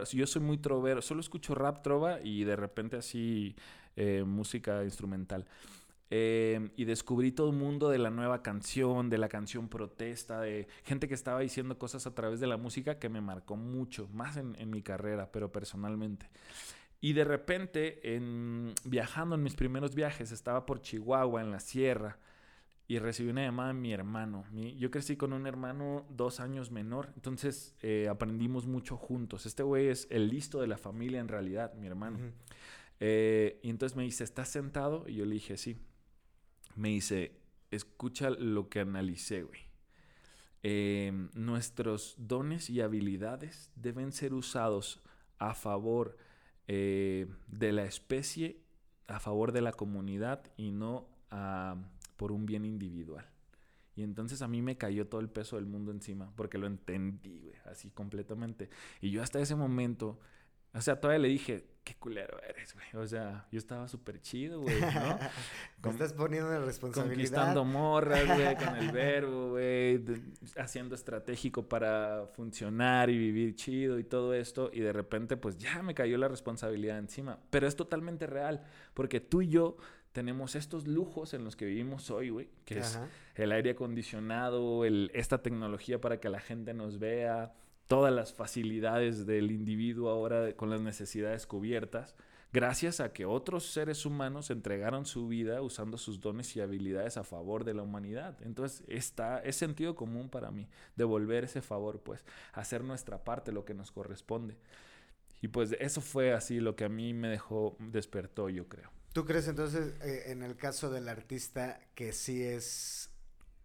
así, yo soy muy trovero, solo escucho rap, trova y de repente así eh, música instrumental. Eh, y descubrí todo el mundo de la nueva canción, de la canción protesta, de gente que estaba diciendo cosas a través de la música que me marcó mucho, más en, en mi carrera, pero personalmente. Y de repente, en, viajando en mis primeros viajes, estaba por Chihuahua, en la sierra, y recibí una llamada de mi hermano. Mi- yo crecí con un hermano dos años menor, entonces eh, aprendimos mucho juntos. Este güey es el listo de la familia en realidad, mi hermano. Ujú. Eh, y entonces me dice, ¿estás sentado? Y yo le dije, sí. Me dice, escucha lo que analicé, güey. Eh, nuestros dones y habilidades deben ser usados a favor eh, de la especie, a favor de la comunidad y no por un bien individual. Y entonces a mí me cayó todo el peso del mundo encima, porque lo entendí, así completamente. Y yo hasta ese momento, o sea, todavía le dije, qué culero eres, güey. O sea, yo estaba súper chido, güey, ¿no? *laughs* Estás poniendo en responsabilidad. Conquistando morras, güey, con el verbo, güey, haciendo estratégico para funcionar y vivir chido y todo esto, y de repente pues ya me cayó la responsabilidad encima, pero es totalmente real, porque tú y yo tenemos estos lujos en los que vivimos hoy, güey, que es el aire acondicionado, el, esta tecnología para que la gente nos vea, todas las facilidades del individuo ahora con las necesidades cubiertas, gracias a que otros seres humanos entregaron su vida usando sus dones y habilidades a favor de la humanidad. Entonces, está, es sentido común para mí devolver ese favor, pues, hacer nuestra parte, lo que nos corresponde. Y pues eso fue así lo que a mí me dejó, despertó, yo creo. ¿Tú crees entonces, eh, en el caso del artista, que sí es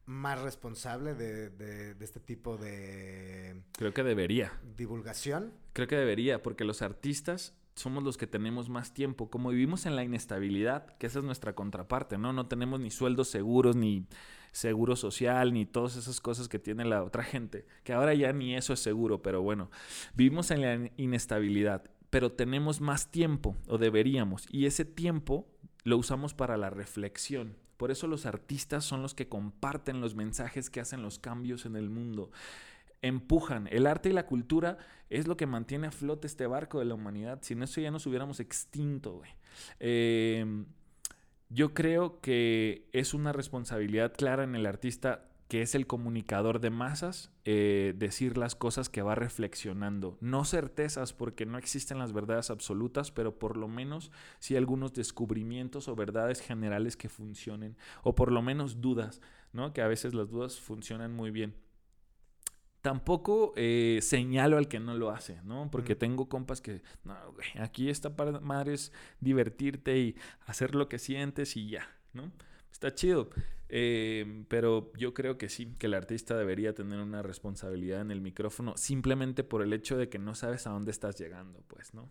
más responsable de, de- de este tipo de Creo que debería. divulgación? Creo que debería, porque los artistas somos los que tenemos más tiempo. Como vivimos en la inestabilidad, que esa es nuestra contraparte, ¿no? No tenemos ni sueldos seguros, ni seguro social, ni todas esas cosas que tiene la otra gente. Que ahora ya ni eso es seguro, pero bueno, vivimos en la inestabilidad, pero tenemos más tiempo, o deberíamos, y ese tiempo lo usamos para la reflexión. Por eso los artistas son los que comparten los mensajes que hacen los cambios en el mundo empujan. El arte y la cultura es lo que mantiene a flote este barco de la humanidad. Sin eso ya nos hubiéramos extinto. Eh, yo creo que es una responsabilidad clara en el artista que es el comunicador de masas, eh, decir las cosas que va reflexionando. No certezas, porque no existen las verdades absolutas, pero por lo menos sí algunos descubrimientos o verdades generales que funcionen, o por lo menos dudas, ¿no? Que a veces las dudas funcionan muy bien. Tampoco eh, señalo al que no lo hace, ¿no? Porque Mm. tengo compas que, no, güey, aquí esta madre es divertirte y hacer lo que sientes y ya, ¿no? Está chido. Eh, pero yo creo que sí, que el artista debería tener una responsabilidad en el micrófono simplemente por el hecho de que no sabes a dónde estás llegando, pues, ¿no?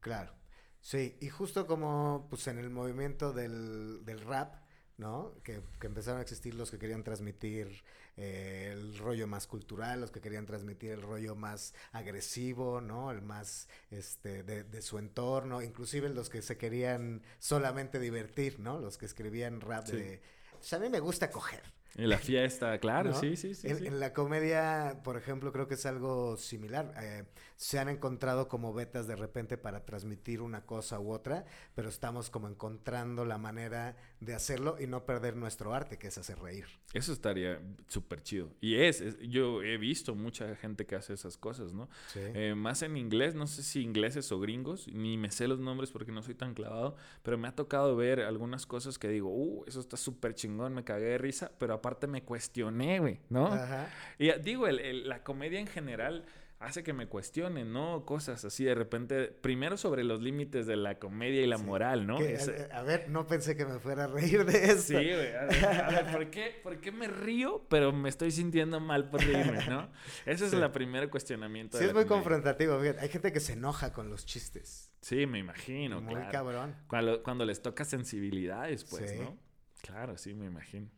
Claro. Sí, y justo como pues en el movimiento del, del rap, ¿no? Que, que empezaron a existir los que querían transmitir eh, el rollo más cultural, los que querían transmitir el rollo más agresivo, ¿no? El más este, de, de su entorno, inclusive los que se querían solamente divertir, ¿no? Los que escribían rap Sí. de... Pues a mí me gusta coger. En la fiesta, claro, ¿no? sí, sí, sí. En, sí. en la comedia, por ejemplo, creo que es algo similar. Eh, se han encontrado como betas de repente para transmitir una cosa u otra, pero estamos como encontrando la manera de hacerlo y no perder nuestro arte, que es hacer reír. Eso estaría súper chido. Y es, es- yo he visto mucha gente que hace esas cosas, ¿no? Sí. Eh, más en inglés, no sé si ingleses o gringos, ni me sé los nombres porque no soy tan clavado, pero me ha tocado ver algunas cosas que digo, uh, eso está súper chingón, me cagué de risa, pero aparte me cuestioné, güey, ¿no? Ajá. Y eh, digo, el- el- la comedia en general hace que me cuestione, ¿no? Cosas así de repente, primero sobre los límites de la comedia y la Sí. moral, ¿no? Que, Es- a, a ver, no pensé que me fuera a reír de eso. Sí, güey. A ver, a ver, ¿por, qué, por qué me río, pero me estoy sintiendo mal por reírme, no? *laughs* Ese es Sí. el primer cuestionamiento. Sí, de es muy comedia. confrontativo. fíjate. Hay gente que se enoja con los chistes. Sí, me imagino, muy claro. cabrón. Cuando, cuando les toca sensibilidades, pues, Sí. ¿no? Claro, sí, me imagino.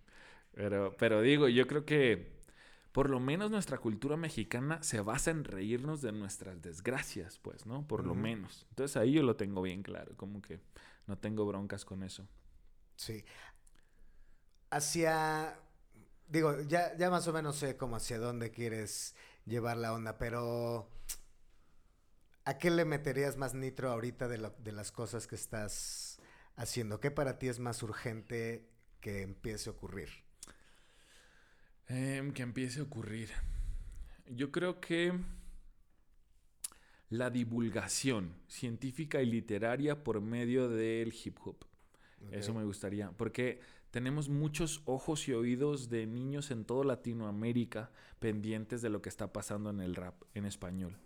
Pero, pero digo, yo creo que por lo menos nuestra cultura mexicana se basa en reírnos de nuestras desgracias, pues, ¿no? Por lo menos. Entonces ahí yo lo tengo bien claro, como que no tengo broncas con eso. Sí. Hacia. Digo, ya, ya más o menos sé como hacia dónde quieres llevar la onda, pero. ¿A qué le meterías más nitro ahorita de, lo- de las cosas que estás haciendo? ¿Qué para ti es más urgente que empiece a ocurrir? Em, que empiece a ocurrir. Yo creo que la divulgación científica y literaria por medio del hip hop. Eso me gustaría, porque tenemos muchos ojos y oídos de niños en toda Latinoamérica pendientes de lo que está pasando en el rap en español.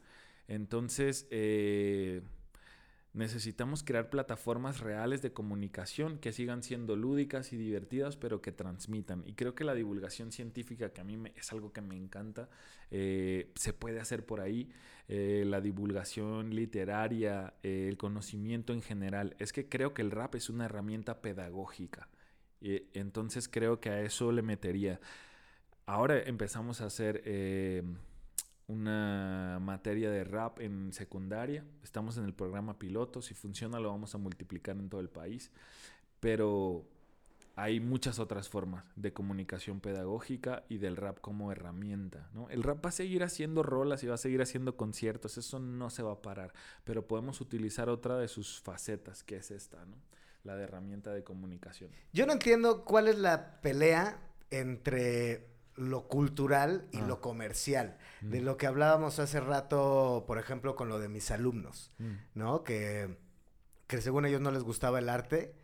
Entonces, eh, necesitamos crear plataformas reales de comunicación que sigan siendo lúdicas y divertidas, pero que transmitan. Y creo que la divulgación científica, que a mí me- es algo que me encanta, eh, se puede hacer por ahí. Eh, la divulgación literaria, eh, el conocimiento en general. Es que creo que el rap es una herramienta pedagógica. Entonces creo que a eso le metería. Ahora empezamos a hacer una materia de rap en secundaria. Estamos en el programa piloto. Si funciona lo vamos a multiplicar en todo el país. Pero hay muchas otras formas de comunicación pedagógica y del rap como herramienta. ¿no? El rap va a seguir haciendo rolas y va a seguir haciendo conciertos. Eso no se va a parar. Pero podemos utilizar otra de sus facetas, que es esta, ¿no? la de herramienta de comunicación. Yo no entiendo cuál es la pelea entre lo cultural y Ah. lo comercial. De Mm. lo que hablábamos hace rato, por ejemplo, con lo de mis alumnos, Mm. ¿no? Que, que según ellos no les gustaba el arte,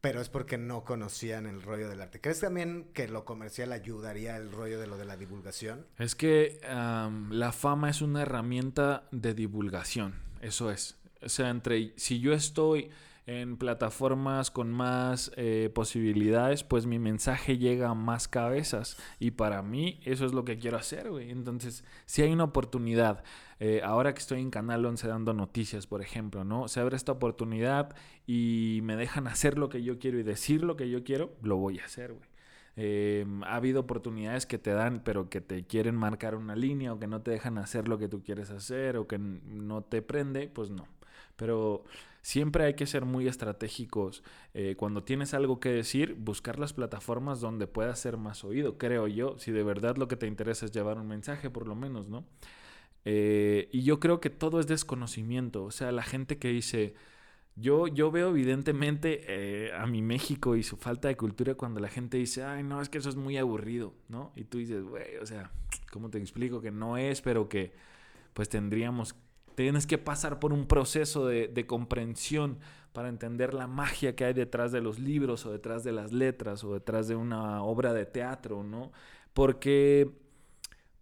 pero es porque no conocían el rollo del arte. ¿Crees también que lo comercial ayudaría el rollo de lo de la divulgación? Es que la fama es una herramienta de divulgación, eso es. O sea, entre si yo estoy en plataformas con más eh, posibilidades, pues mi mensaje llega a más cabezas. Y para mí eso es lo que quiero hacer, güey. Entonces, si hay una oportunidad, eh, ahora que estoy en Canal 11 dando noticias, por ejemplo, ¿no? Se abre esta oportunidad y me dejan hacer lo que yo quiero y decir lo que yo quiero, lo voy a hacer, güey. Eh, ha habido oportunidades que te dan, pero que te quieren marcar una línea o que no te dejan hacer lo que tú quieres hacer o que no te prende, pues no. Pero siempre hay que ser muy estratégicos. Eh, cuando tienes algo que decir, buscar las plataformas donde puedas ser más oído, creo yo. Si de verdad lo que te interesa es llevar un mensaje, por lo menos, ¿no? Eh, y yo creo que todo es desconocimiento. O sea, la gente que dice, yo, yo veo evidentemente eh, a mi México y su falta de cultura cuando la gente dice, ay, no, es que eso es muy aburrido, ¿no? Y tú dices, güey, o sea, ¿cómo te explico que no es, pero que pues tendríamos, tienes que pasar por un proceso de, de comprensión para entender la magia que hay detrás de los libros o detrás de las letras o detrás de una obra de teatro, ¿no? Porque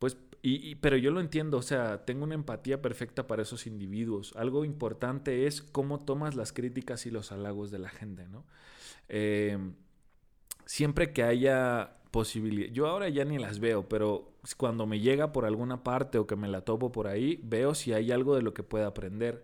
pues, y, pero yo lo entiendo, o sea, tengo una empatía perfecta para esos individuos. Algo importante es cómo tomas las críticas y los halagos de la gente, ¿no? Eh, siempre que haya posibilidad, yo ahora ya ni las veo, pero cuando me llega por alguna parte o que me la topo por ahí, veo si hay algo de lo que pueda aprender.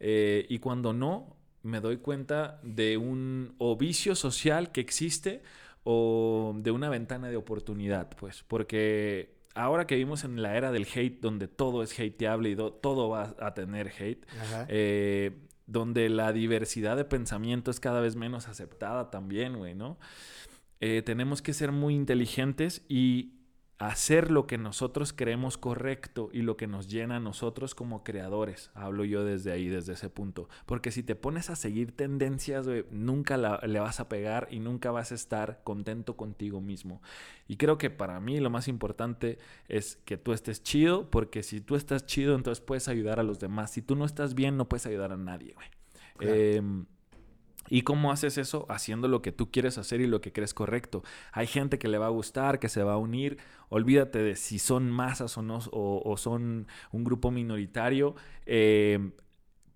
Eh, y cuando no, me doy cuenta de un o vicio social que existe o de una ventana de oportunidad, pues, porque ahora que vivimos en la era del hate, donde todo es hateable y do- todo va a tener hate, eh, donde la diversidad de pensamiento es cada vez menos aceptada también, güey, ¿no? Eh, tenemos que ser muy inteligentes y hacer lo que nosotros creemos correcto y lo que nos llena a nosotros como creadores. Hablo yo desde ahí, desde ese punto. Porque si te pones a seguir tendencias, nunca le vas a pegar y nunca vas a estar contento contigo mismo. Y creo que para mí lo más importante es que tú estés chido, porque si tú estás chido, entonces puedes ayudar a los demás. Si tú no estás bien, no puedes ayudar a nadie, güey. Em, ¿Y cómo haces eso? Haciendo lo que tú quieres hacer y lo que crees correcto. Hay gente que le va a gustar, que se va a unir. Olvídate de si son masas o no, o, son un grupo minoritario. Eh,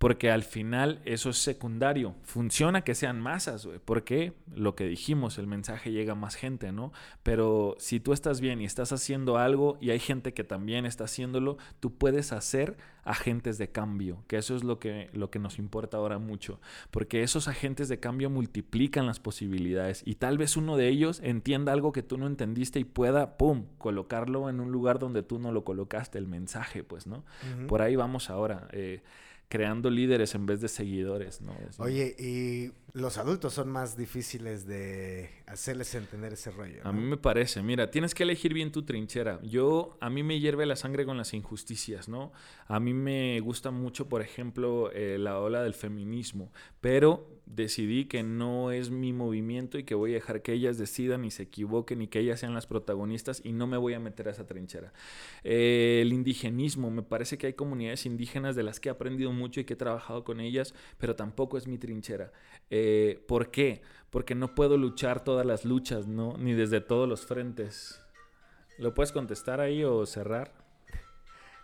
porque al final eso es secundario. Funciona que sean masas, güey. Porque lo que dijimos, el mensaje llega a más gente, ¿no? Pero si tú estás bien y estás haciendo algo y hay gente que también está haciéndolo, tú puedes hacer agentes de cambio, que eso es lo que, lo que nos importa ahora mucho. Porque esos agentes de cambio multiplican las posibilidades y tal vez uno de ellos entienda algo que tú no entendiste y pueda, ¡pum!, colocarlo en un lugar donde tú no lo colocaste, el mensaje, pues, ¿no? Por ahí vamos ahora. Eh, creando líderes en vez de seguidores, ¿no? Oye, y los adultos son más difíciles de hacerles entender ese rollo. A mí me parece, mira, tienes que elegir bien tu trinchera. Yo, a mí me hierve la sangre con las injusticias, ¿no? A mí me gusta mucho, por ejemplo, eh, la ola del feminismo, pero decidí que no es mi movimiento y que voy a dejar que ellas decidan y se equivoquen y que ellas sean las protagonistas y no me voy a meter a esa trinchera. Eh, el indigenismo, me parece que hay comunidades indígenas de las que he aprendido mucho y que he trabajado con ellas, pero tampoco es mi trinchera. Eh, ¿Por qué? Porque no puedo luchar todas las luchas, ¿no? Ni desde todos los frentes. ¿Lo puedes contestar ahí o cerrar?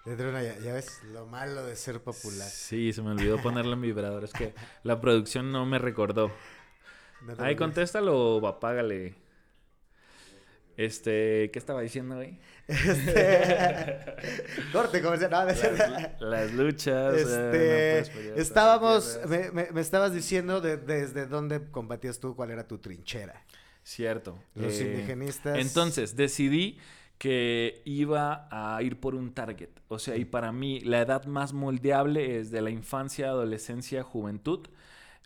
Ya, ves lo malo de ser popular. Sí, se me olvidó ponerlo en vibrador. Es que la producción no me recordó. Ahí contéstalo o apágale. Este, ¿qué estaba diciendo ahí? Este, *laughs* corte comercial. No, las, las, luchas. Eh, este, estábamos, me, estabas diciendo desde dónde combatías tú, cuál era tu trinchera. Cierto. Los eh, indigenistas. Entonces, decidí que iba a ir por un target. O sea, y para mí la edad más moldeable es de la infancia, adolescencia, juventud,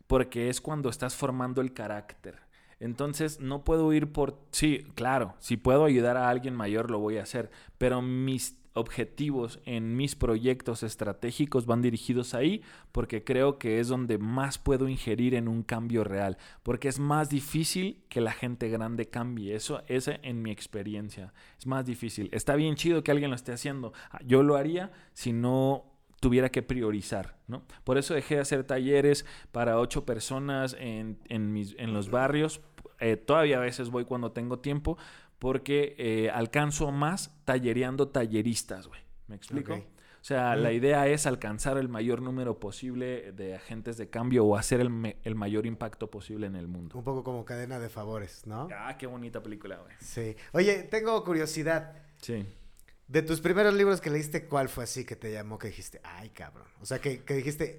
porque es cuando estás formando el carácter. Entonces no puedo ir por... Sí, claro, si puedo ayudar a alguien mayor lo voy a hacer, pero mis objetivos en mis proyectos estratégicos van dirigidos ahí porque creo que es donde más puedo ingerir en un cambio real, porque es más difícil que la gente grande cambie, eso es en mi experiencia, es más difícil. Está bien chido que alguien lo esté haciendo, yo lo haría si no tuviera que priorizar, ¿no? Por eso dejé de hacer talleres para ocho personas en, mis, en los barrios, eh, todavía a veces voy cuando tengo tiempo, porque eh, alcanzo más tallereando talleristas, güey. ¿Me explico? O sea, la idea es alcanzar el mayor número posible de agentes de cambio o hacer el, el, mayor impacto posible en el mundo. Un poco como cadena de favores, ¿no? Ah, qué bonita película, güey. Sí. Oye, tengo curiosidad. Sí. De tus primeros libros que leíste, ¿cuál fue así que te llamó que dijiste, ay, cabrón? O sea, que, que dijiste,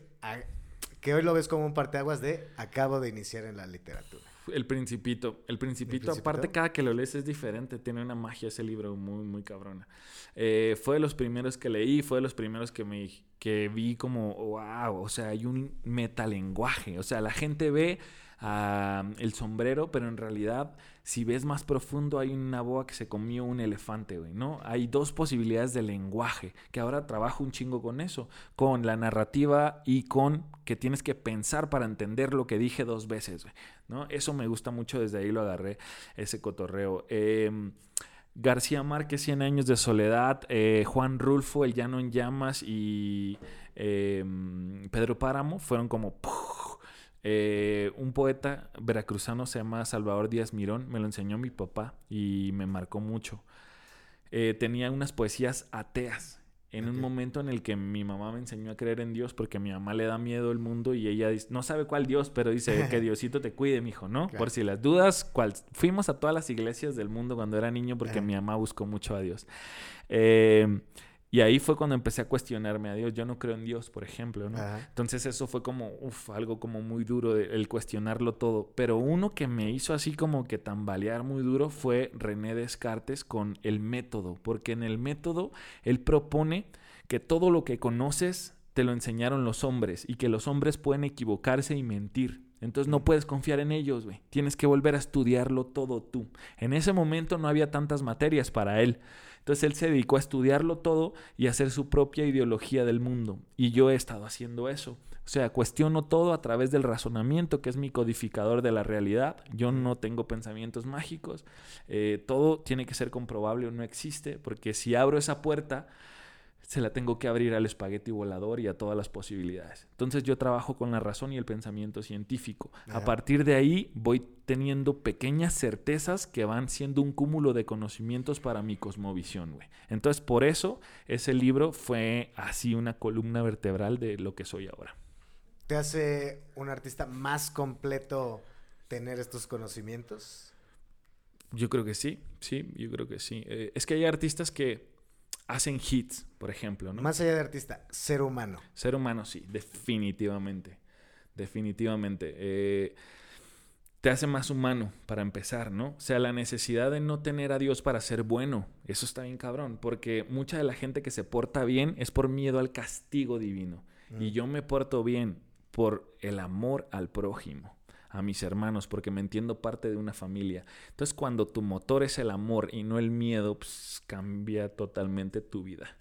que hoy lo ves como un parteaguas de acabo de iniciar en la literatura. El Principito. El Principito, aparte, cada que lo lees es diferente. Tiene una magia ese libro muy, muy cabrona. Eh, fue de los primeros que leí, fue de los primeros que me que vi como, wow, o sea, hay un metalenguaje. O sea, la gente ve el sombrero, pero en realidad, si ves más profundo, hay una boa que se comió un elefante, güey, ¿no? Hay dos posibilidades de lenguaje, que ahora trabajo un chingo con eso, con la narrativa y con que tienes que pensar para entender lo que dije dos veces, güey, ¿no? Eso me gusta mucho, desde ahí lo agarré, ese cotorreo. Em, García Márquez, 100 años de soledad, eh, Juan Rulfo, El llano en llamas y em, Pedro Páramo fueron como... Eh, un poeta veracruzano se llama Salvador Díaz Mirón, me lo enseñó mi papá y me marcó mucho. Eh, tenía unas poesías ateas. En un momento en el que mi mamá me enseñó a creer en Dios porque a mi mamá le da miedo el mundo y ella dice, no sabe cuál Dios, pero dice que *laughs* Diosito te cuide, mijo, ¿no? Por si las dudas, cuál fuimos a todas las iglesias del mundo cuando era niño porque mi mamá buscó mucho a Dios. Eh, y ahí fue cuando empecé a cuestionarme a Dios. Yo no creo en Dios, por ejemplo, ¿no? Entonces eso fue como, uff, algo como muy duro, el cuestionarlo todo. Pero uno que me hizo así como que tambalear muy duro fue René Descartes con el método. Porque en el método él propone que todo lo que conoces te lo enseñaron los hombres y que los hombres pueden equivocarse y mentir Entonces no puedes confiar en ellos, güey. Tienes que volver a estudiarlo todo tú. En ese momento no había tantas materias para él. Entonces él se dedicó a estudiarlo todo y a hacer su propia ideología del mundo. Y yo he estado haciendo eso. O sea, cuestiono todo a través del razonamiento, que es mi codificador de la realidad. Yo no tengo pensamientos mágicos. Eh, todo tiene que ser comprobable o no existe, porque si abro esa puerta, se la tengo que abrir al espagueti volador y a todas las posibilidades. Entonces yo trabajo con la razón y el pensamiento científico. A partir de ahí voy teniendo pequeñas certezas que van siendo un cúmulo de conocimientos para mi cosmovisión, güey. Entonces por eso ese libro fue así una columna vertebral de lo que soy ahora. ¿Te hace un artista más completo tener estos conocimientos? Yo creo que sí, sí, yo creo que sí. Eh, es que hay artistas que hacen hits, por ejemplo. ¿no? Más allá de artista, ser humano. Ser humano, sí, definitivamente. Definitivamente. Eh, te hace más humano para empezar, ¿no? O sea, la necesidad de no tener a Dios para ser bueno. Eso está bien cabrón, porque mucha de la gente que se porta bien es por miedo al castigo divino. Y mm. yo me porto bien por el amor al prójimo a mis hermanos porque me entiendo parte de una familia. Entonces cuando tu motor es el amor y no el miedo, pues cambia totalmente tu vida.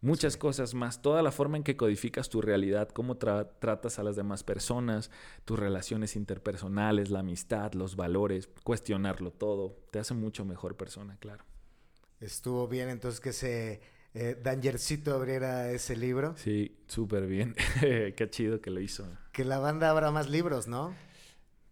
Muchas cosas más, toda la forma en que codificas tu realidad, cómo tratas a las demás personas, tus relaciones interpersonales, la amistad, los valores, cuestionarlo todo, te hace mucho mejor persona, claro. Estuvo bien entonces que se eh, Dangercito abriera ese libro. Sí, súper bien. *laughs* Qué chido que lo hizo. Que la banda abra más libros, ¿no?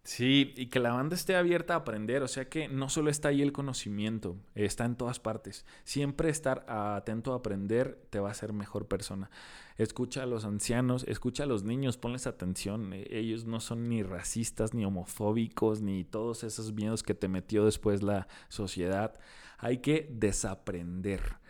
Sí, y que la banda esté abierta a aprender, o sea que no solo está ahí el conocimiento, está en todas partes. Siempre estar atento a aprender te va a hacer mejor persona. Escucha a los ancianos, escucha a los niños, ponles atención. E, ellos no son ni racistas, ni homofóbicos, ni todos esos miedos que te metió después la sociedad. Hay que desaprender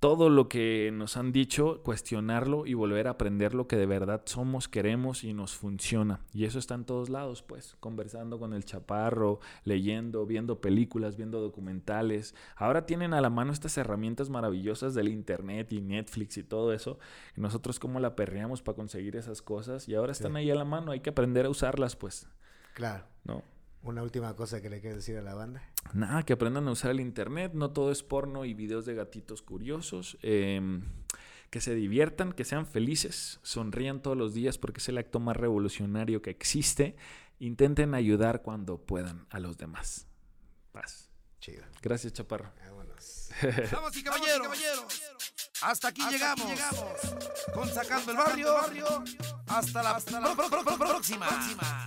todo lo que nos han dicho, cuestionarlo y volver a aprender lo que de verdad somos, queremos y nos funciona. Y eso está en todos lados, pues, conversando con el chaparro, leyendo, viendo películas, viendo documentales. Ahora tienen a la mano estas herramientas maravillosas del Internet y Netflix y todo eso. Nosotros cómo la perreamos para conseguir esas cosas y ahora están ahí a la mano, hay que aprender a usarlas, pues. Claro. ¿No? Una última cosa que le quieres decir a la banda. Nada, que aprendan a usar el internet. No todo es porno y videos de gatitos curiosos. Em, que se diviertan, que sean felices, sonrían todos los días porque es el acto más revolucionario que existe. Intenten ayudar cuando puedan a los demás. Paz. Chido. Gracias, Chaparro. Vámonos. *laughs* Vamos y caballeros. Hasta aquí llegamos. Con Sacando el Barrio. Hasta la, próxima. próxima.